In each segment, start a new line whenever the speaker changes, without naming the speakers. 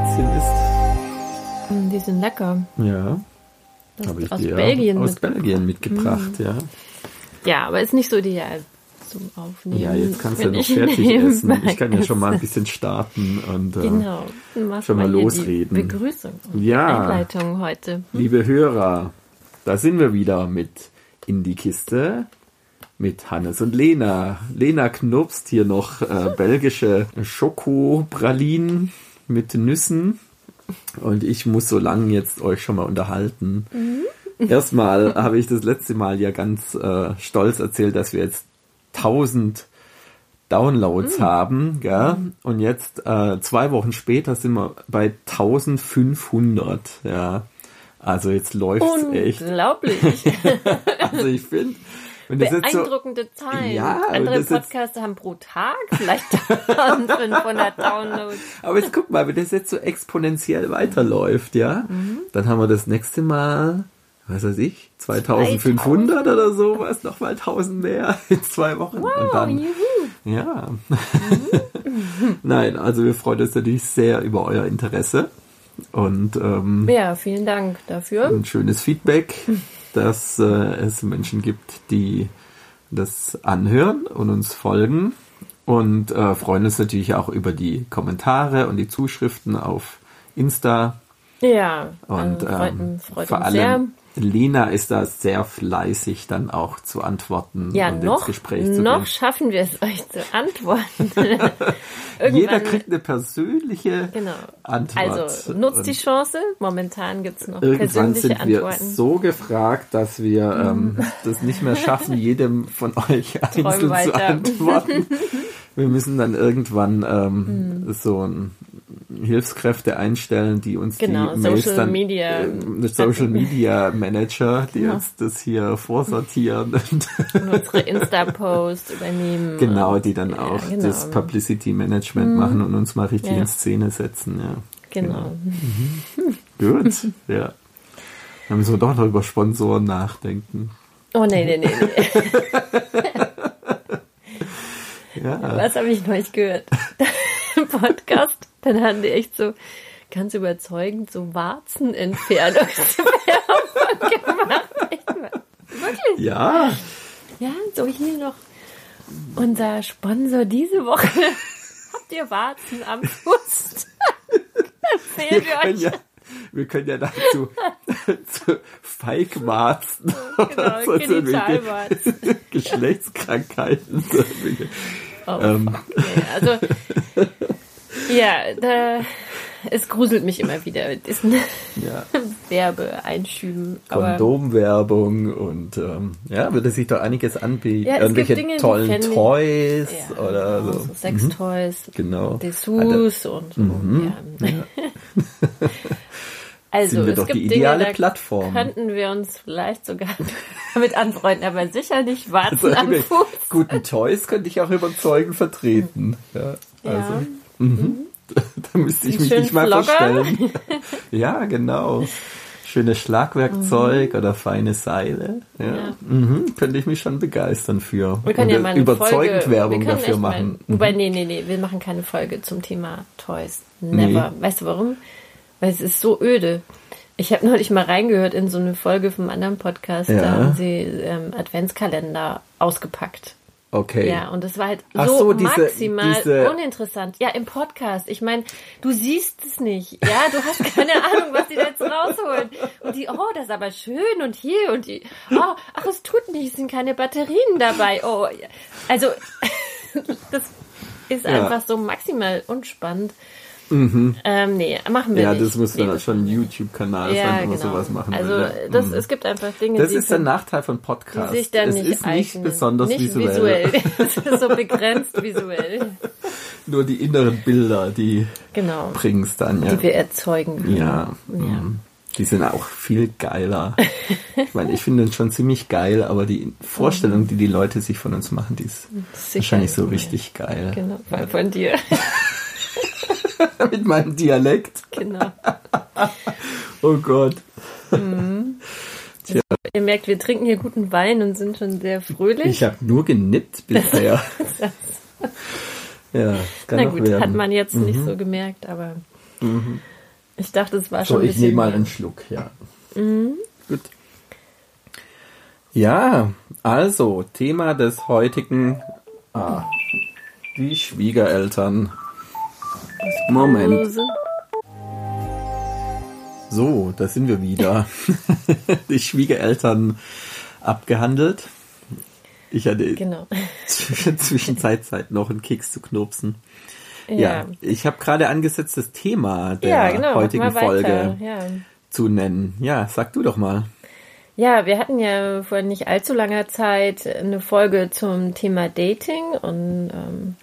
Plätzchen isst.
Mm, Die sind lecker.
Ja,
Das
habe ich
aus
dir
Belgien.
aus
mit- Mhm.
Belgien mitgebracht, ja.
Ja, aber ist nicht so ideal zum Aufnehmen.
Ja, jetzt kannst du ja noch fertig essen. Ich kann ja schon mal ein bisschen starten und äh,
Genau.
Schon mal
die
losreden.
Begrüßung. und
Ja.
Einleitung heute.
liebe Hörer, da sind wir wieder mit in die Kiste mit Hannes und Lena. Lena knurpst hier noch äh, belgische Schokopralinen mit Nüssen und ich muss so lange jetzt euch schon mal unterhalten. Erstmal habe ich das letzte Mal ja ganz äh, stolz erzählt, dass wir jetzt 1000 Downloads haben, gell? Und jetzt äh, zwei Wochen später sind wir bei 1500, ja. Also jetzt läuft's echt.
Unglaublich.
Also ich finde, jetzt so,
Beeindruckende Zahlen.
Ja,
Andere Podcaster haben pro Tag vielleicht 1500 Downloads.
aber jetzt guck mal, wenn das jetzt so exponentiell weiterläuft, ja, dann haben wir das nächste Mal, was weiß ich, 2500 oder sowas, nochmal 1000 mehr in zwei Wochen. Und
Oh,
dann,
juhu.
ja. Nein, also wir freuen uns natürlich sehr über euer Interesse und ähm,
Ja, vielen Dank dafür.
ein schönes Feedback, dass äh, es Menschen gibt, die das anhören und uns folgen und äh, freuen uns natürlich auch über die Kommentare und die Zuschriften auf Insta.
Ja,
und
also freut,
ähm,
freut
vor
uns
allem Lena ist da sehr fleißig dann auch zu antworten.
Ja,
und
noch,
ins Gespräch zu
noch
gehen.
schaffen wir es euch zu antworten.
Jeder kriegt eine persönliche
Genau.
Antwort.
Also nutzt die Chance. Momentan gibt's noch
Irgendwann
persönliche
sind wir
Antworten.
so gefragt, dass wir ähm, das nicht mehr schaffen, jedem von euch einzeln zu antworten. Wir müssen dann irgendwann
Hm.
ähm, so ein Hilfskräfte einstellen, die uns
Genau,
die Mails
Social
dann,
Media-
äh, Social Media Manager, die uns das hier vorsortieren und
Und unsere Insta-Posts übernehmen.
genau, die dann
ja,
auch
genau.
das Publicity Management machen und uns mal richtig
Ja.
in Szene setzen. Ja.
Genau.
Gut, ja. Dann müssen wir doch noch über Sponsoren nachdenken.
Oh nee, nee, nee, nee.
Ja,
Was habe ich neulich gehört? Podcast. Dann haben die echt so ganz überzeugend so Warzenentfernungswerbung gemacht. Wirklich?
ja,
Ja, so hier noch unser Sponsor diese Woche. Habt ihr Warzen am Fuß?
wir
Empfehlen wir
können
euch.
ja, wir können ja dazu zu Feigwarzen
Genau,
so
Genitalwarzen.
Geschlechtskrankheiten.
Oh,
Ähm.
nee. Also, ja, da, es gruselt mich immer wieder mit diesen
Ja,
Werbeeinschüben.
Kondomwerbung und ähm, ja, würde sich doch einiges anbieten.
Ja, es gibt
Irgendwelche
Dinge,
tollen Toys
ja,
oder
genau,
so.
so Sextoys,
Genau.
Dessous und so.
Mhm.
Ja. Also,
Sind wir
es
doch
gibt
die
Dinge,
ideale
da
Plattform.
könnten wir uns vielleicht sogar damit anfreuen, aber sicher nicht
Also
warten am
irgendwelche
Fuß.
guten Toys könnte ich auch überzeugend vertreten. Ja, also, mhm. da müsste ich mich nicht mal
Vlogger.
verstellen. Ja, genau. Schönes Schlagwerkzeug oder feine Seile. Ja.
Mhm. Ja.
Mhm. Könnte ich mich schon begeistern für.
Wir können
Und
ja mal eine
überzeugend
Folge,
Werbung dafür
echt mal-
machen.
Wobei, nee, nee, nee, wir machen keine Folge zum Thema Toys. Never. Weißt du warum? Weil es ist so öde. Ich habe neulich mal reingehört in so eine Folge vom anderen Podcast,
Ja.
da haben sie ähm, Adventskalender ausgepackt.
Okay.
Ja, und das war halt so,
so, diese-
maximal
diese-
uninteressant. Ja, im Podcast. Ich meine, du siehst es nicht. Ja, du hast keine Ahnung, was die da jetzt rausholen. Und die, oh, das ist aber schön und hier und die, oh, ach, es tut nicht, es sind keine Batterien dabei. Oh, also, das ist
Ja.
einfach so maximal unspannend. Ähm, nee, machen wir
Ja,
nicht.
das muss
nee,
dann
das
schon ein YouTube-Kanal
nicht.
sein,
Ja,
wenn man
genau.
sowas machen
also,
will. ja.
das,
Mhm.
es gibt einfach Dinge,
Das
die
ist der Nachteil von
die
Podcasts.
sich dann
es
nicht
ist nicht
eignen.
besonders
nicht
visuell.
Es ist so begrenzt visuell.
Nur die inneren Bilder, die
Genau.
bringen's dann, ja.
Die wir erzeugen. können.
Ja, mhm. die sind auch viel geiler. ich meine, ich finde es schon ziemlich geil, aber die Vorstellung, die die Leute sich von uns machen, die ist
Sicher.
wahrscheinlich so richtig geil.
Genau, von dir.
Mit meinem Dialekt.
genau.
Oh Gott.
Ihr merkt, wir trinken hier guten Wein und sind schon sehr fröhlich.
Ich habe nur genippt bisher. ja, kann
Na gut,
werden.
hat man jetzt nicht so gemerkt, aber Ich dachte, es war schon
So, ich nehme mal einen Schluck, ja. Gut. Ja, also, Thema des heutigen. Ah, die Schwiegereltern. Moment. So, da sind wir wieder. die Schwiegereltern abgehandelt. Ich hatte
Genau.
zwischen Zwischenzeit noch einen Keks zu knupsen. Ja,
Ja.
ich habe gerade angesetzt, das Thema der
Ja, genau.
heutigen. Folge
Ja.
zu nennen. Ja, sag du doch mal.
Ja, wir hatten ja vor nicht allzu langer Zeit eine Folge zum Thema Dating und ähm,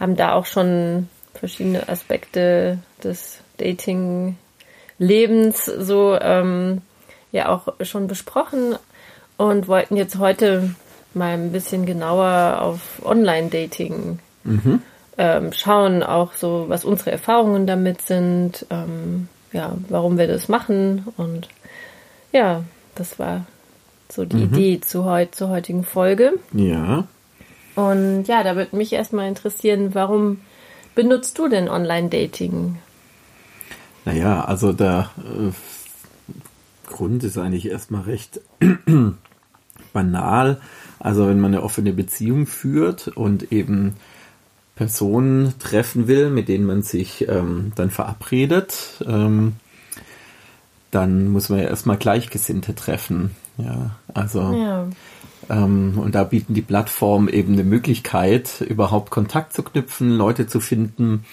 haben da auch schon verschiedene Aspekte des Dating-Lebens so ähm, ja auch schon besprochen und wollten jetzt heute mal ein bisschen genauer auf Online-Dating ähm, schauen, auch so, was unsere Erfahrungen damit sind, ähm, ja, warum wir das machen und ja, das war so die Idee zu heut, zur heutigen Folge.
Ja.
Und ja, da würde mich erstmal interessieren, warum benutzt du denn Online-Dating?
Naja, also der äh, Grund ist eigentlich erstmal recht banal. Also wenn man eine offene Beziehung führt und eben Personen treffen will, mit denen man sich ähm, dann verabredet, ähm, dann muss man ja erstmal Gleichgesinnte treffen. Ja, also
Ja,
und da bieten die Plattformen eben eine Möglichkeit, überhaupt Kontakt zu knüpfen, Leute zu finden,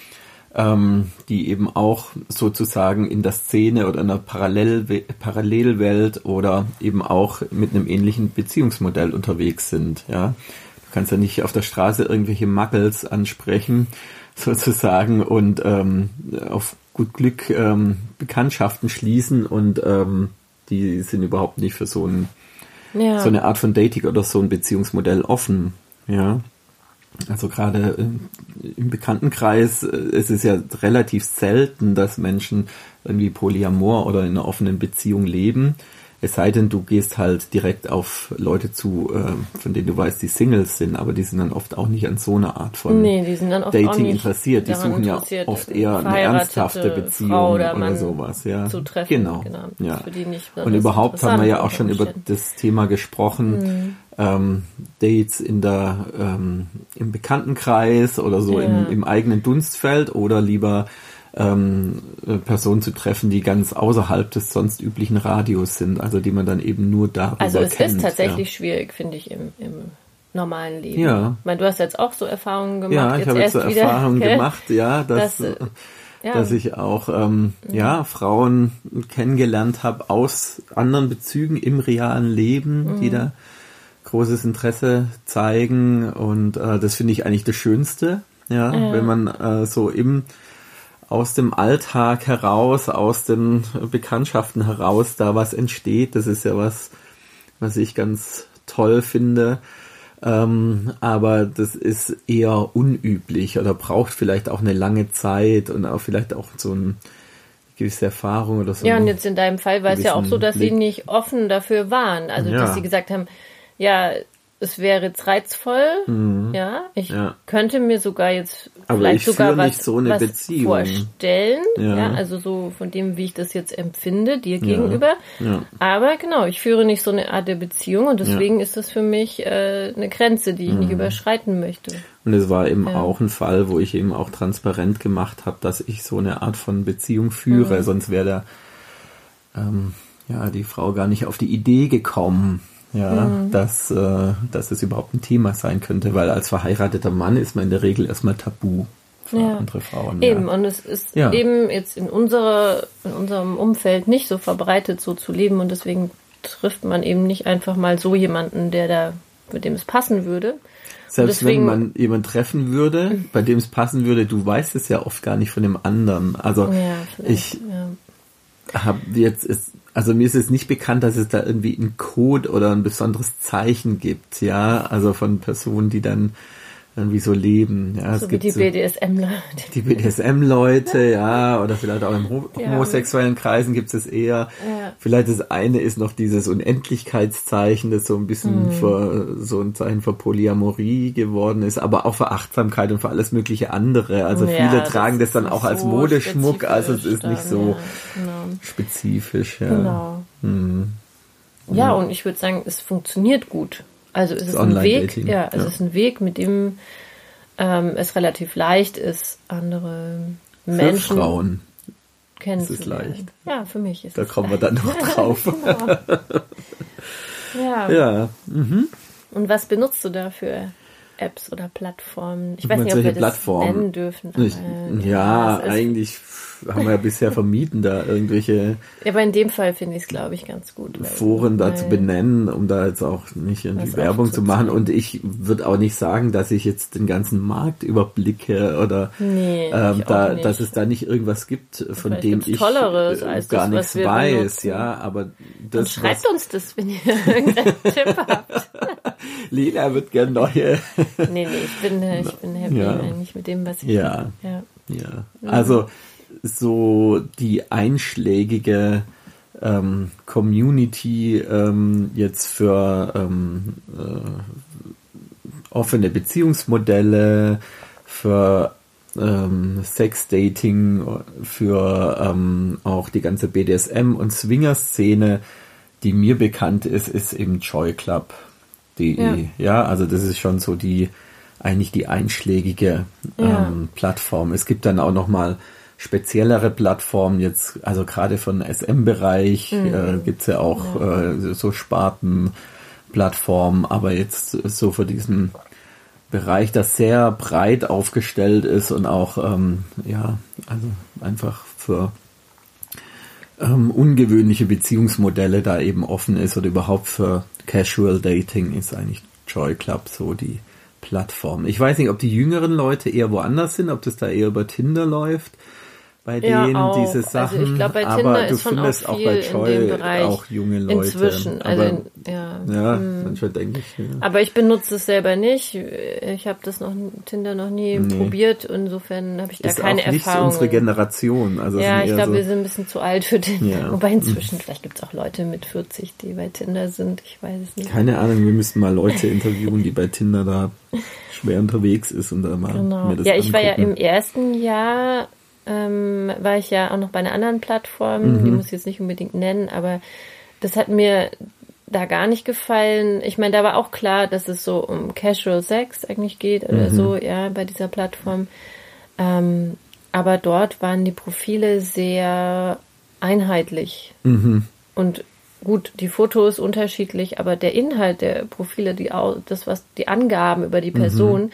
ähm, die eben auch sozusagen in der Szene oder in einer Parallel Parallelwelt oder eben auch mit einem ähnlichen Beziehungsmodell unterwegs sind. Ja, du kannst ja nicht auf der Straße irgendwelche Muggles ansprechen sozusagen und ähm, auf gut Glück ähm, Bekanntschaften schließen und ähm, die sind überhaupt nicht für so ein
ja.
so eine Art von Dating oder so ein Beziehungsmodell offen. Ja. Also gerade äh, im Bekanntenkreis äh, es ist ja relativ selten, dass Menschen irgendwie polyamor oder in einer offenen Beziehung leben. Es sei denn, du gehst halt direkt auf Leute zu, äh, von denen du weißt, die Singles sind, aber die sind dann oft auch nicht an so einer Art von
nee,
Dating interessiert. Die suchen ja
interessiert,
oft eher eine ernsthafte Beziehung
Frau
oder,
oder
sowas. Ja.
zu treffen.
Genau.
Genau.
Ja.
Ist für die nicht
Und überhaupt haben wir ja auch schon über das Thema gesprochen,
Mhm.
ähm, Dates in der ähm, im Bekanntenkreis oder so
Ja.
im, im eigenen Dunstfeld oder lieber ähm, äh, Personen zu treffen, die ganz außerhalb des sonst üblichen Radios sind, also die man dann eben nur darüber
Also es
kennt.
ist tatsächlich schwierig, finde ich, im, im normalen Leben.
Ja.
Ich meine, du hast jetzt auch so Erfahrungen gemacht.
Ja, ich habe jetzt so Erfahrungen gemacht, ja, dass,
Das, äh, ja.
dass ich auch ähm, ja Frauen kennengelernt habe aus anderen Bezügen im realen Leben,
Mhm.
die da großes Interesse zeigen und äh, das finde ich eigentlich das Schönste, ja, wenn man äh, so im aus dem Alltag heraus, aus den Bekanntschaften heraus da was entsteht. Das ist ja was, was ich ganz toll finde. Ähm, aber das ist eher unüblich oder braucht vielleicht auch eine lange Zeit und auch vielleicht auch so eine gewisse Erfahrung oder so.
Ja, und
ein-
jetzt in deinem Fall war es ja auch so, dass sie
Blick.
nicht offen dafür waren. Also,
Ja.
dass sie gesagt haben, ja, es wäre jetzt reizvoll, ja, ich
Mhm. Ja.
könnte mir sogar jetzt
Aber
vielleicht
ich
sogar was,
so eine
was
Beziehung.
vorstellen,
Ja.
ja. also so von dem, wie ich das jetzt empfinde, dir gegenüber.
Ja.
Aber genau, ich führe nicht so eine Art der Beziehung und deswegen ist das für mich äh, eine Grenze, die ich
Mhm.
nicht überschreiten möchte.
Und es war eben auch ein Fall, wo ich eben auch transparent gemacht habe, dass ich so eine Art von Beziehung führe,
Mhm.
sonst wäre der ähm, ja die Frau gar nicht auf die Idee gekommen, ja,
Mhm.
dass äh, dass es überhaupt ein Thema sein könnte, weil als verheirateter Mann ist man in der Regel erstmal tabu für
Ja.
andere Frauen.
Eben,
ja.
und es ist
Ja.
eben jetzt in unserer, in unserem Umfeld nicht so verbreitet, so zu leben und deswegen trifft man eben nicht einfach mal so jemanden, der da, mit dem es passen würde.
Selbst
deswegen-
wenn man jemanden treffen würde, bei dem es passen würde, du weißt es ja oft gar nicht von dem anderen. Also ich habe jetzt ist also mir ist es nicht bekannt, dass es da irgendwie einen Code oder ein besonderes Zeichen gibt, ja, also von Personen, die dann irgendwie so leben. Ja,
So
es
wie
gibt
die
so
BDSM-Leute.
die BDSM-Leute, ja, oder vielleicht auch
Ja.
homosexuellen Kreisen gibt es eher.
Ja.
Vielleicht das eine ist noch dieses Unendlichkeitszeichen, das so ein bisschen
Mhm.
für so ein Zeichen für Polyamorie geworden ist, aber auch für Achtsamkeit und für alles mögliche andere. Also
Ja,
viele
das
tragen das dann auch als
so
Modeschmuck, also es ist nicht so
genau.
spezifisch. Ja.
genau.
Mhm.
Ja, und ich würde sagen, es funktioniert gut. Also es ist ein Weg, ja, es
ja.
ist ein Weg, mit dem ähm, es relativ leicht ist, andere
Für
Menschen
Frauen.
kennenzulernen.
leicht.
Ja, für mich ist
Da
es
kommen wir
leicht.
dann noch drauf.
Genau. ja.
ja.
Und was benutzt du da für Apps oder Plattformen? Ich weiß nicht, ob wir das
Plattformen.
nennen dürfen.
Ich, ja,
es
haben wir ja bisher vermieden, da irgendwelche
Ja, aber in dem Fall finde ich es, glaube ich, ganz gut.
Foren da zu benennen, um da jetzt auch nicht irgendwie Werbung zu machen. Und ich würde auch nicht sagen, dass ich jetzt den ganzen Markt überblicke oder
Nee,
ähm, da, dass es da nicht irgendwas gibt, von
Vielleicht
dem ich
Tolleres
äh,
als
gar
das,
nichts weiß.
benutzen.
Ja, aber das,
schreibt
was
uns das, wenn ihr irgendeinen Tipp habt.
Lena wird gern neue.
Nee, nee, ich bin, äh, ich bin happy
Ja.
eigentlich mit dem, was ich
Ja.
ja.
Ja, also so die einschlägige ähm, Community ähm, jetzt für ähm, äh, offene Beziehungsmodelle, für ähm, Sexdating, für ähm, auch die ganze BDSM- und Swinger-Szene, die mir bekannt ist, ist eben Joy Club. Die,
Ja.
ja. also das ist schon so die eigentlich die einschlägige
Ja.
ähm, Plattform. Es gibt dann auch noch mal speziellere Plattformen jetzt, also gerade von SM-Bereich äh, gibt's ja auch Äh, so Spartenplattformen, aber jetzt so für diesen Bereich, das sehr breit aufgestellt ist und auch ähm, ja, also einfach für ähm, ungewöhnliche Beziehungsmodelle da eben offen ist oder überhaupt für Casual Dating ist eigentlich Joy Club so die Plattform. Ich weiß nicht, ob die jüngeren Leute eher woanders sind, ob das da eher über Tinder läuft bei
Ja,
denen
auch.
diese
Also
Sachen.
ich glaube, bei
aber
Tinder
du
ist schon
findest
auch
auch bei
Bereich
auch junge Leute.
inzwischen.
aber,
Also, ja.
ja, manchmal denke ich. Ja.
Aber ich benutze es selber nicht. Ich habe das noch Tinder noch nie
Nee.
probiert. Insofern habe ich da
ist
keine
auch nicht
Erfahrung.
unsere Generation. Also
ja, ich glaube,
so,
wir sind ein bisschen zu alt für Tinder.
Ja.
Wobei inzwischen, vielleicht gibt es auch Leute mit 40, die bei Tinder sind. Ich weiß es nicht.
Keine Ahnung, wir müssten mal Leute interviewen, die bei Tinder da schwer unterwegs ist und da mal
Genau.
mir das
Ja, ich war ja
angucken.
im ersten Jahr, ähm, war ich ja auch noch bei einer anderen Plattform,
Mhm.
die muss ich jetzt nicht unbedingt nennen, aber das hat mir da gar nicht gefallen. Ich meine, da war auch klar, dass es so um Casual Sex eigentlich geht oder
Mhm.
so, ja, bei dieser Plattform. Ähm, aber dort waren die Profile sehr einheitlich.
Mhm.
Und gut, die Fotos unterschiedlich, aber der Inhalt der Profile, die das was die Angaben über die
Mhm.
Person,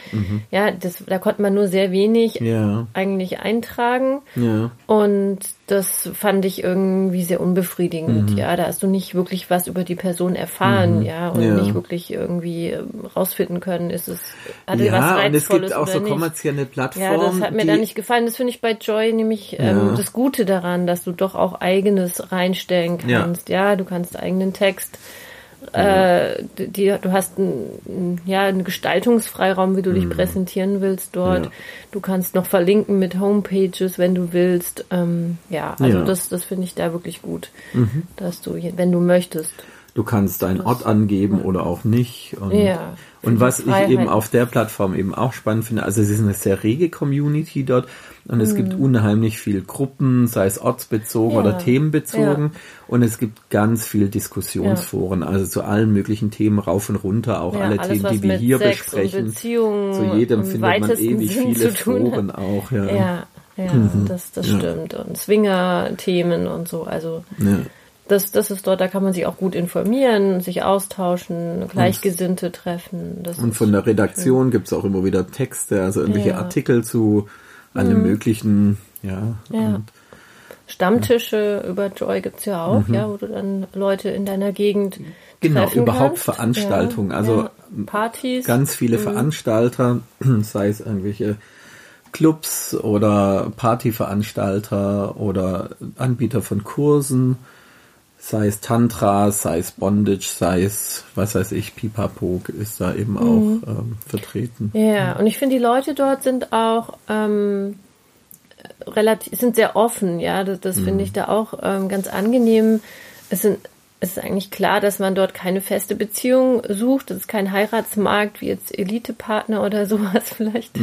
ja, das da konnte man nur sehr wenig
Ja,
eigentlich eintragen
ja.
und das fand ich irgendwie sehr
Mhm.
unbefriedigend. Ja, da hast du nicht wirklich was über die Person erfahren, ja, und
Mhm. Ja.
nicht wirklich irgendwie ähm, rausfinden können, ist es hat es was
Ja, und es
reizvolles
gibt auch so
nicht.
kommerzielle
Ja,
Plattformen.
das hat mir da nicht gefallen. Das finde ich bei Joy nämlich ähm,
Ja.
das Gute daran, dass du doch auch eigenes reinstellen
Ja.
kannst. Ja, du kannst eigenen Text. Äh, die, du hast einen, ja, einen Gestaltungsfreiraum, wie du dich präsentieren willst dort.
Mhm. Ja.
Du kannst noch verlinken mit Homepages, wenn du willst. Ähm, ja, also
Ja. Mhm.
das, das finde ich da wirklich gut, dass du, wenn du möchtest.
Du kannst deinen Ort angeben oder auch nicht. Und,
Ja,
und was ich
Freiheit.
eben auf der Plattform eben auch spannend finde, also es ist eine sehr rege Community dort und es gibt unheimlich viel Gruppen, sei es ortsbezogen
Mhm. Ja,
oder themenbezogen
ja.
und es gibt ganz viel Diskussionsforen, also zu allen möglichen Themen rauf und runter, auch alle
alles,
Themen, die wir hier
Sex
besprechen. Zu jedem findet man ewig
Sinn
viele. Foren auch, ja.
Ja, ja, das, das stimmt. Und Swinger-Themen und so. Also
Ja.
Das, das ist dort, da kann man sich auch gut informieren, sich austauschen, Gleichgesinnte treffen. Das
Und von der Redaktion gibt's auch immer wieder Texte, also irgendwelche
Ja. Mhm.
Artikel zu allem möglichen, ja.
Ja. Stammtische über Joy gibt's ja auch, ja, wo du dann Leute in deiner Gegend
Mhm. Genau, überhaupt
kannst.
Veranstaltungen,
Ja,
also
ja. Partys.
ganz viele
Mhm.
Veranstalter, sei es irgendwelche Clubs oder Partyveranstalter oder Anbieter von Kursen, sei es Tantra, sei es Bondage, sei es, was weiß ich, Pipapog ist da eben
Mhm.
auch ähm, vertreten.
Ja, und ich finde, die Leute dort sind auch ähm, relativ, sind sehr offen, ja. Das, das finde ich da auch ähm, ganz angenehm. Es sind es ist eigentlich klar, dass man dort keine feste Beziehung sucht. Das ist kein Heiratsmarkt wie jetzt Elitepartner oder sowas vielleicht.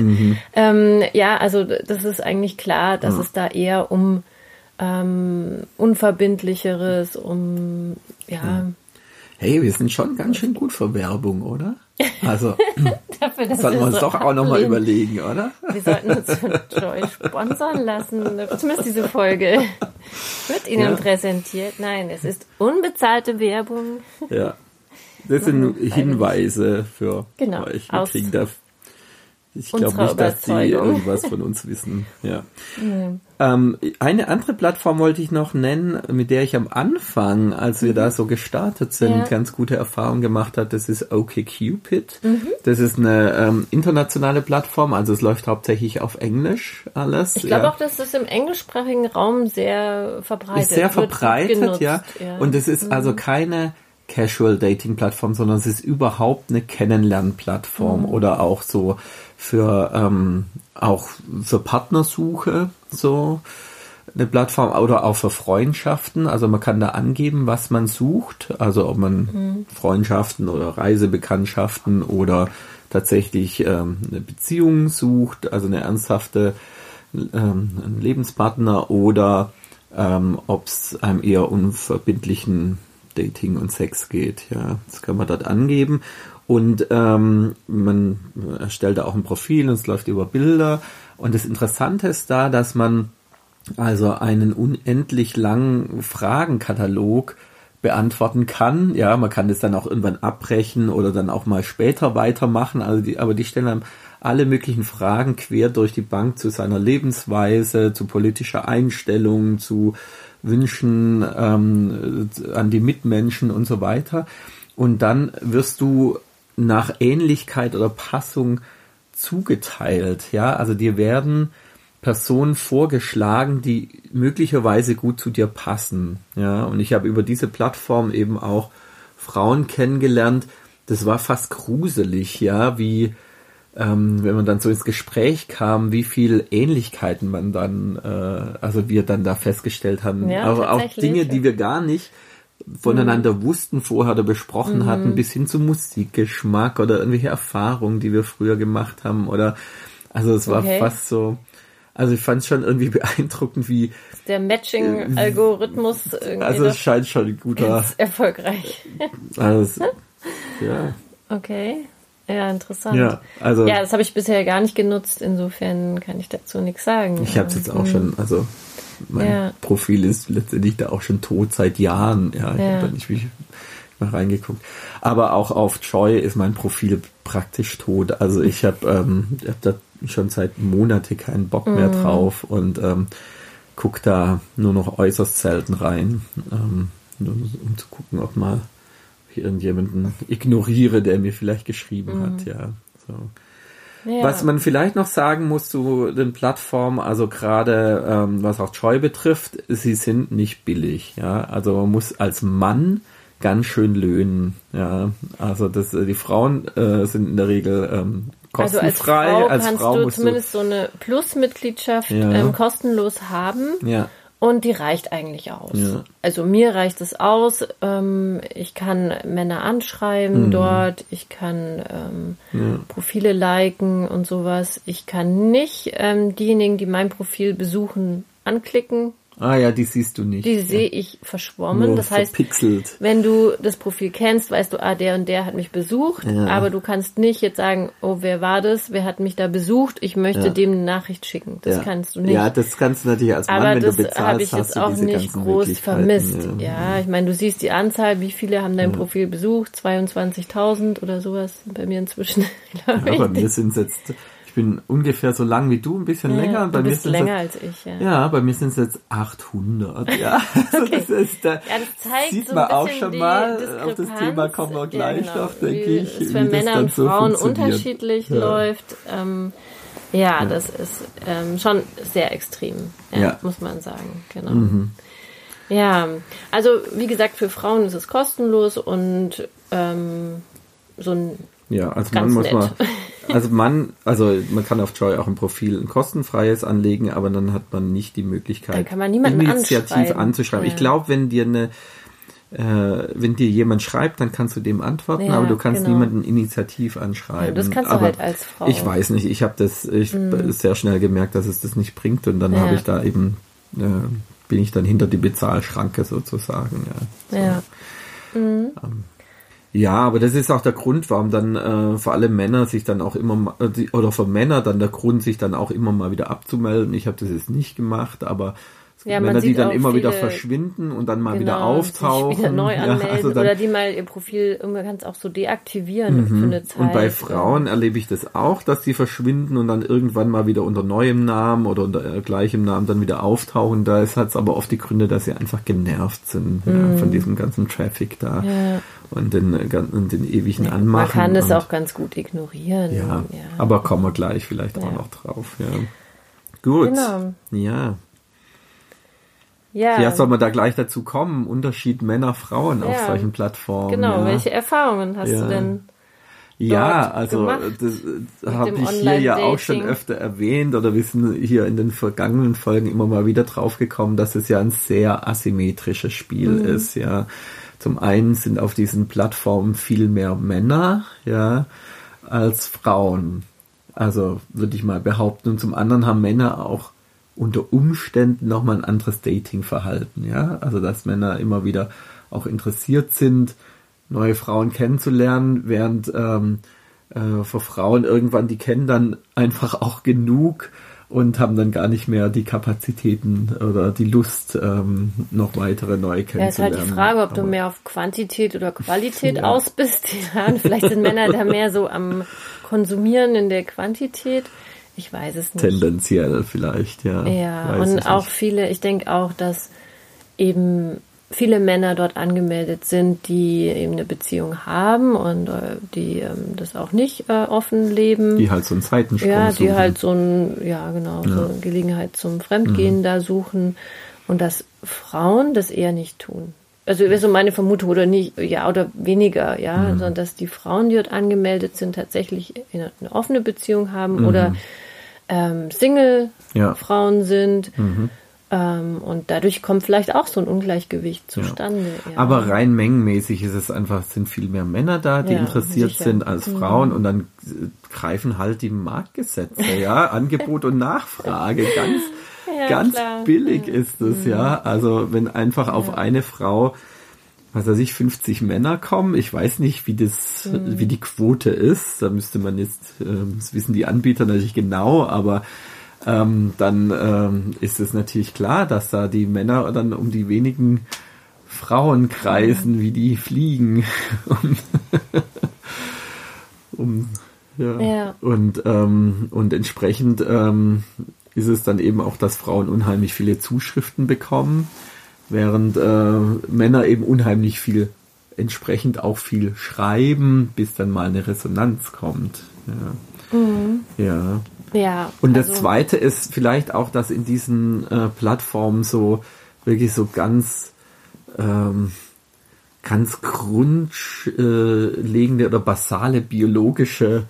Ähm, ja, also das ist eigentlich klar, dass es da eher um ähm, unverbindlicheres, um ja,
Hey, wir sind schon ganz schön gut für Werbung, oder? Also,
dafür,
sollten wir uns
so
doch auch nochmal überlegen, oder?
Wir sollten uns von Joy sponsern lassen. Zumindest diese Folge wird Ihnen
Ja.
präsentiert. Nein, es ist unbezahlte Werbung.
Ja. Das sind Hinweise für
Genau,
euch. Wir
aus
kriegen da, ich glaube nicht, dass die irgendwas von uns wissen. Ja. Ähm, eine andere Plattform wollte ich noch nennen, mit der ich am Anfang, als wir da so gestartet sind,
Mhm. Ja.
ganz gute Erfahrungen gemacht hat. Das ist OkCupid.
Mhm.
Das ist eine ähm, internationale Plattform, also es läuft hauptsächlich auf Englisch alles.
Ich glaube
ja.
auch, dass das im englischsprachigen Raum sehr verbreitet
ist sehr verbreitet,
genutzt,
ja. Und es ist also keine Casual Dating Plattform, sondern es ist überhaupt eine Kennenlernplattform oder auch so für ähm, auch für Partnersuche so eine Plattform oder auch für Freundschaften. Also man kann da angeben, was man sucht. Also ob man Freundschaften oder Reisebekanntschaften oder tatsächlich ähm, eine Beziehung sucht, also eine ernsthafte ähm, Lebenspartner oder ähm, ob es einem eher unverbindlichen Dating und Sex geht. Ja, das kann man dort angeben. Und ähm, man erstellt da auch ein Profil und es läuft über Bilder. Und das Interessante ist da, dass man also einen unendlich langen Fragenkatalog beantworten kann. Ja, man kann das dann auch irgendwann abbrechen oder dann auch mal später weitermachen. Also die, aber die stellen einem alle möglichen Fragen quer durch die Bank zu seiner Lebensweise, zu politischer Einstellung, zu Wünschen ähm, an die Mitmenschen und so weiter. Und dann wirst du nach Ähnlichkeit oder Passung zugeteilt. Ja, also dir werden Personen vorgeschlagen, die möglicherweise gut zu dir passen. Ja, und ich habe über diese Plattform eben auch Frauen kennengelernt. Das war fast gruselig, ja, wie ähm, wenn man dann so ins Gespräch kam, wie viel Ähnlichkeiten man dann, äh, also wir dann da festgestellt haben.
Ja,
Aber auch Dinge, die wir gar nicht voneinander wussten vorher oder besprochen
Mhm.
hatten, bis hin zu Musikgeschmack oder irgendwelche Erfahrungen, die wir früher gemacht haben oder also es war
Okay.
fast so, also ich fand es schon irgendwie beeindruckend, wie,
Der Matching-Algorithmus irgendwie
also es scheint schon ein guter,
erfolgreich.
also ja,
Okay. Ja, interessant.
ja, also
Ja, das habe ich bisher gar nicht genutzt, insofern kann ich dazu nichts sagen.
ich habe es jetzt auch schon, also mein
Ja.
Profil ist letztendlich da auch schon tot seit Jahren, ja, ich
Ja.
habe da nicht wirklich mal reingeguckt. Aber auch auf Joy ist mein Profil praktisch tot. Also ich habe ähm, ich hab da schon seit Monate keinen Bock mehr
Mhm.
drauf und ähm, guck da nur noch äußerst selten rein, ähm, nur um zu gucken, ob mal irgendjemanden ignoriere, der mir vielleicht geschrieben hat, ja. So.
Ja.
Was man vielleicht noch sagen muss zu den Plattformen, also gerade ähm, was auch Joy betrifft, sie sind nicht billig, ja. Also man muss als Mann ganz schön löhnen, ja. Also das, äh, die Frauen äh, sind in der Regel ähm,
also als
kostenfrei.
Frau
als
kannst
Frau
du zumindest so eine Plus-Mitgliedschaft
Ja.
ähm, kostenlos haben.
du, ja,
Und die reicht eigentlich aus.
Ja.
Also mir reicht es aus. Ähm, ich kann Männer
Mhm.
anschreiben dort. Ich kann ähm, Profile liken und sowas. Ich kann nicht ähm, diejenigen, die mein Profil besuchen, anklicken.
Ah ja, die siehst du nicht.
Die sehe ich verschwommen.
Nur
das heißt,
verpixelt.
wenn du das Profil kennst, weißt du, ah, der und der hat mich besucht,
Ja.
aber du kannst nicht jetzt sagen, oh, wer war das? Wer hat mich da besucht? Ich möchte
Ja.
dem eine Nachricht schicken. Das
ja.
kannst du nicht.
Ja, das kannst du natürlich als Mann,
aber
wenn
das
du bezahlst,
habe ich jetzt auch nicht groß vermisst.
Ja.
Ich meine, du siehst die Anzahl, wie viele haben dein Profil besucht? 22.000 oder sowas bei mir inzwischen.
Ja,
ich.
bei mir sind es jetzt, bin ungefähr so lang wie du, ein bisschen
Ja,
länger. Und bei
du
mir
bist
sind's
länger
jetzt,
als ich, ja.
Ja, bei mir sind es jetzt 800. Ja, also das ist, da
Ja, das zeigt
sieht
so
man auch schon mal. Auf das. Thema kommen wir gleich
Ja, genau.
noch, denke
Wie
ich.
es
wie
für
das
Männer
dann
und
so
Frauen unterschiedlich läuft. Ähm, ja, das ist ähm, schon sehr extrem, muss man sagen. Genau. Ja, also wie gesagt, für Frauen ist es kostenlos und ähm, so ein
Ja, also
Ganz
man muss
nett.
mal, also man, also man kann auf Joy auch ein Profil, ein kostenfreies anlegen, aber dann hat man nicht die Möglichkeit,
Dann kann man niemanden
Initiativ
anschreiben.
anzuschreiben. Ich
Ja.
glaube, wenn dir eine äh, wenn dir jemand schreibt, dann kannst du dem antworten,
Ja,
aber du kannst
genau.
niemanden initiativ anschreiben.
Ja, das kannst du
aber
halt als Frau.
Ich weiß nicht, ich habe das ich sehr schnell gemerkt, dass es das nicht bringt und dann
Ja.
habe ich da eben äh, bin ich dann hinter die Bezahlschranke sozusagen. Ja.
ja.
Ja, aber das ist auch der Grund, warum dann äh, für alle Männer sich dann auch immer äh, oder für Männer dann der Grund, sich dann auch immer mal wieder abzumelden. Ich habe das jetzt nicht gemacht, aber
Ja, man
Männer, die dann immer wieder verschwinden und dann mal
Genau,
wieder auftauchen.
Wieder neu
Ja,
anmelden
also dann-
oder die mal ihr Profil, kann es auch so deaktivieren für eine Zeit.
und bei Frauen erlebe ich das auch, dass die verschwinden und dann irgendwann mal wieder unter neuem Namen oder unter äh, gleichem Namen dann wieder auftauchen. Da ist hat's aber oft die Gründe, dass sie einfach genervt sind ja, von diesem ganzen Traffic da
Mhm. Ja.
und den, äh, gan- und den ewigen Anmachen.
Man kann es
und,
auch ganz gut ignorieren.
Ja, aber kommen wir gleich vielleicht auch
Ja.
noch drauf. Ja. Gut.
Genau.
Ja.
Ja,
Ja, soll man da gleich dazu kommen? Unterschied Männer, Frauen auf
Ja.
solchen Plattformen.
genau.
ja.
Welche Erfahrungen hast
Ja.
du denn?
Ja, also
gemacht
das äh, habe ich hier ja auch schon öfter erwähnt oder wir sind hier in den vergangenen Folgen immer mal wieder drauf gekommen, dass es ja ein sehr asymmetrisches Spiel
Mhm.
ist, ja. Zum einen sind auf diesen Plattformen viel mehr Männer, ja, als Frauen. Also würde ich mal behaupten. Und zum anderen haben Männer auch unter Umständen nochmal ein anderes Datingverhalten, ja. Also dass Männer immer wieder auch interessiert sind, neue Frauen kennenzulernen, während ähm, äh, für Frauen irgendwann, die kennen dann einfach auch genug und haben dann gar nicht mehr die Kapazitäten oder die Lust, ähm, noch weitere neue
Ja, ist
kennenzulernen.
halt die Frage, ob du
Aber-
mehr auf Quantität oder Qualität
Ja.
aus bist. Vielleicht sind Männer da mehr so am Konsumieren in der Quantität. Ich weiß es nicht.
tendenziell vielleicht, ja.
Ja, und auch viele, ich denke auch, dass eben viele Männer dort angemeldet sind, die eben eine Beziehung haben und äh, die ähm, das auch nicht äh, offen leben.
die halt so einen Seitensprung
ja, die
suchen.
halt so ein, ja genau, so eine Gelegenheit zum Fremdgehen da suchen und dass Frauen das eher nicht tun. Also wäre so meine Vermutung oder nicht, ja oder weniger, ja, sondern dass die Frauen, die dort angemeldet sind, tatsächlich eine, eine offene Beziehung haben oder ähm, Single
Ja.
Frauen sind. Ähm, und dadurch kommt vielleicht auch so ein Ungleichgewicht zustande. Ja.
Aber rein mengenmäßig ist es einfach, es sind viel mehr Männer da, die
Ja,
interessiert
sicher. Mhm.
sind als Frauen und dann äh, greifen halt die Marktgesetze, ja, Angebot und Nachfrage, ganz,
Ja,
ganz
klar. Mhm.
billig ist es, ja. Also wenn einfach auf eine Frau, was weiß ich, 50 Männer kommen, ich weiß nicht, wie das,
Mhm.
wie die Quote ist, da müsste man jetzt, äh, das wissen die Anbieter natürlich genau, aber ähm, dann ähm, ist es natürlich klar, dass da die Männer dann um die wenigen Frauen kreisen, wie die fliegen. um, ja.
Ja.
Und, ähm, und entsprechend ähm, ist es dann eben auch, dass Frauen unheimlich viele Zuschriften bekommen, während äh, Männer eben unheimlich viel, entsprechend auch viel schreiben, bis dann mal eine Resonanz kommt. Ja. Ja.
ja,
Und das
also-
Zweite ist vielleicht auch, dass in diesen äh, Plattformen so wirklich so ganz ähm, ganz grundlegende oder basale biologische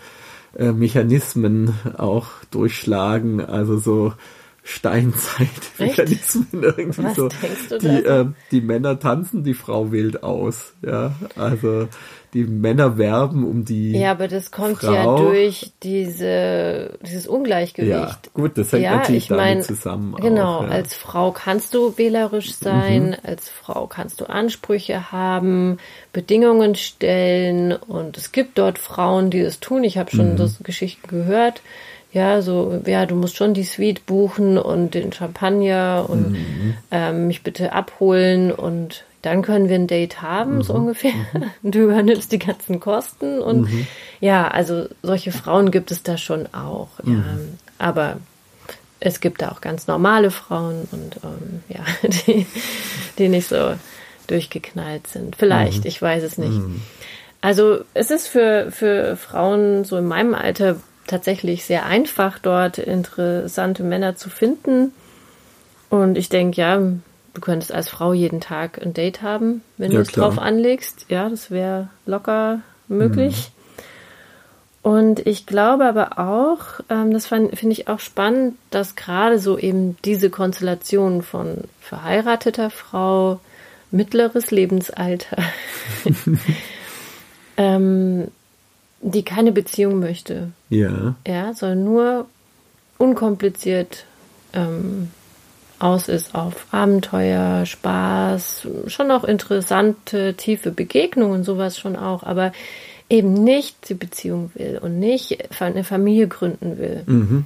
äh, Mechanismen auch durchschlagen, also so Steinzeitmechanismen irgendwie
Was
so. die, äh, die Männer tanzen, die Frau wählt aus. Ja, also die Männer werben um die.
Ja, aber das kommt
Frau-
ja durch diese, dieses Ungleichgewicht.
Ja, gut, das hängt
ja,
natürlich
ich
damit
mein,
zusammen.
Genau,
auch, ja. Mhm.
als Frau kannst du wählerisch sein, als Frau kannst du Ansprüche haben, Bedingungen stellen und es gibt dort Frauen, die das tun. Ich habe schon
Mhm.
das Geschichten gehört. Ja, so, ja, du musst schon die Suite buchen und den Champagner und
Mhm.
ähm, mich bitte abholen und dann können wir ein Date haben,
Mhm.
so ungefähr. Du übernimmst die ganzen Kosten und
Mhm.
ja, also solche Frauen gibt es da schon auch. Ja.
Mhm.
Aber es gibt da auch ganz normale Frauen und ähm, ja, die, die nicht so durchgeknallt sind. Vielleicht,
Mhm.
ich weiß es nicht. Also es ist für, für Frauen so in meinem Alter tatsächlich sehr einfach, dort interessante Männer zu finden. Und ich denke, ja, du könntest als Frau jeden Tag ein Date haben, wenn
Ja,
du es drauf anlegst. Ja, das wäre locker möglich. Und ich glaube aber auch, ähm, das finde ich auch spannend, dass gerade so eben diese Konstellation von verheirateter Frau, mittleres Lebensalter, ähm, die keine Beziehung möchte,
Ja.
ja, sondern nur unkompliziert ähm, aus ist auf Abenteuer, Spaß, schon auch interessante, tiefe Begegnungen, sowas schon auch, aber eben nicht die Beziehung will und nicht eine Familie gründen will.
Mhm.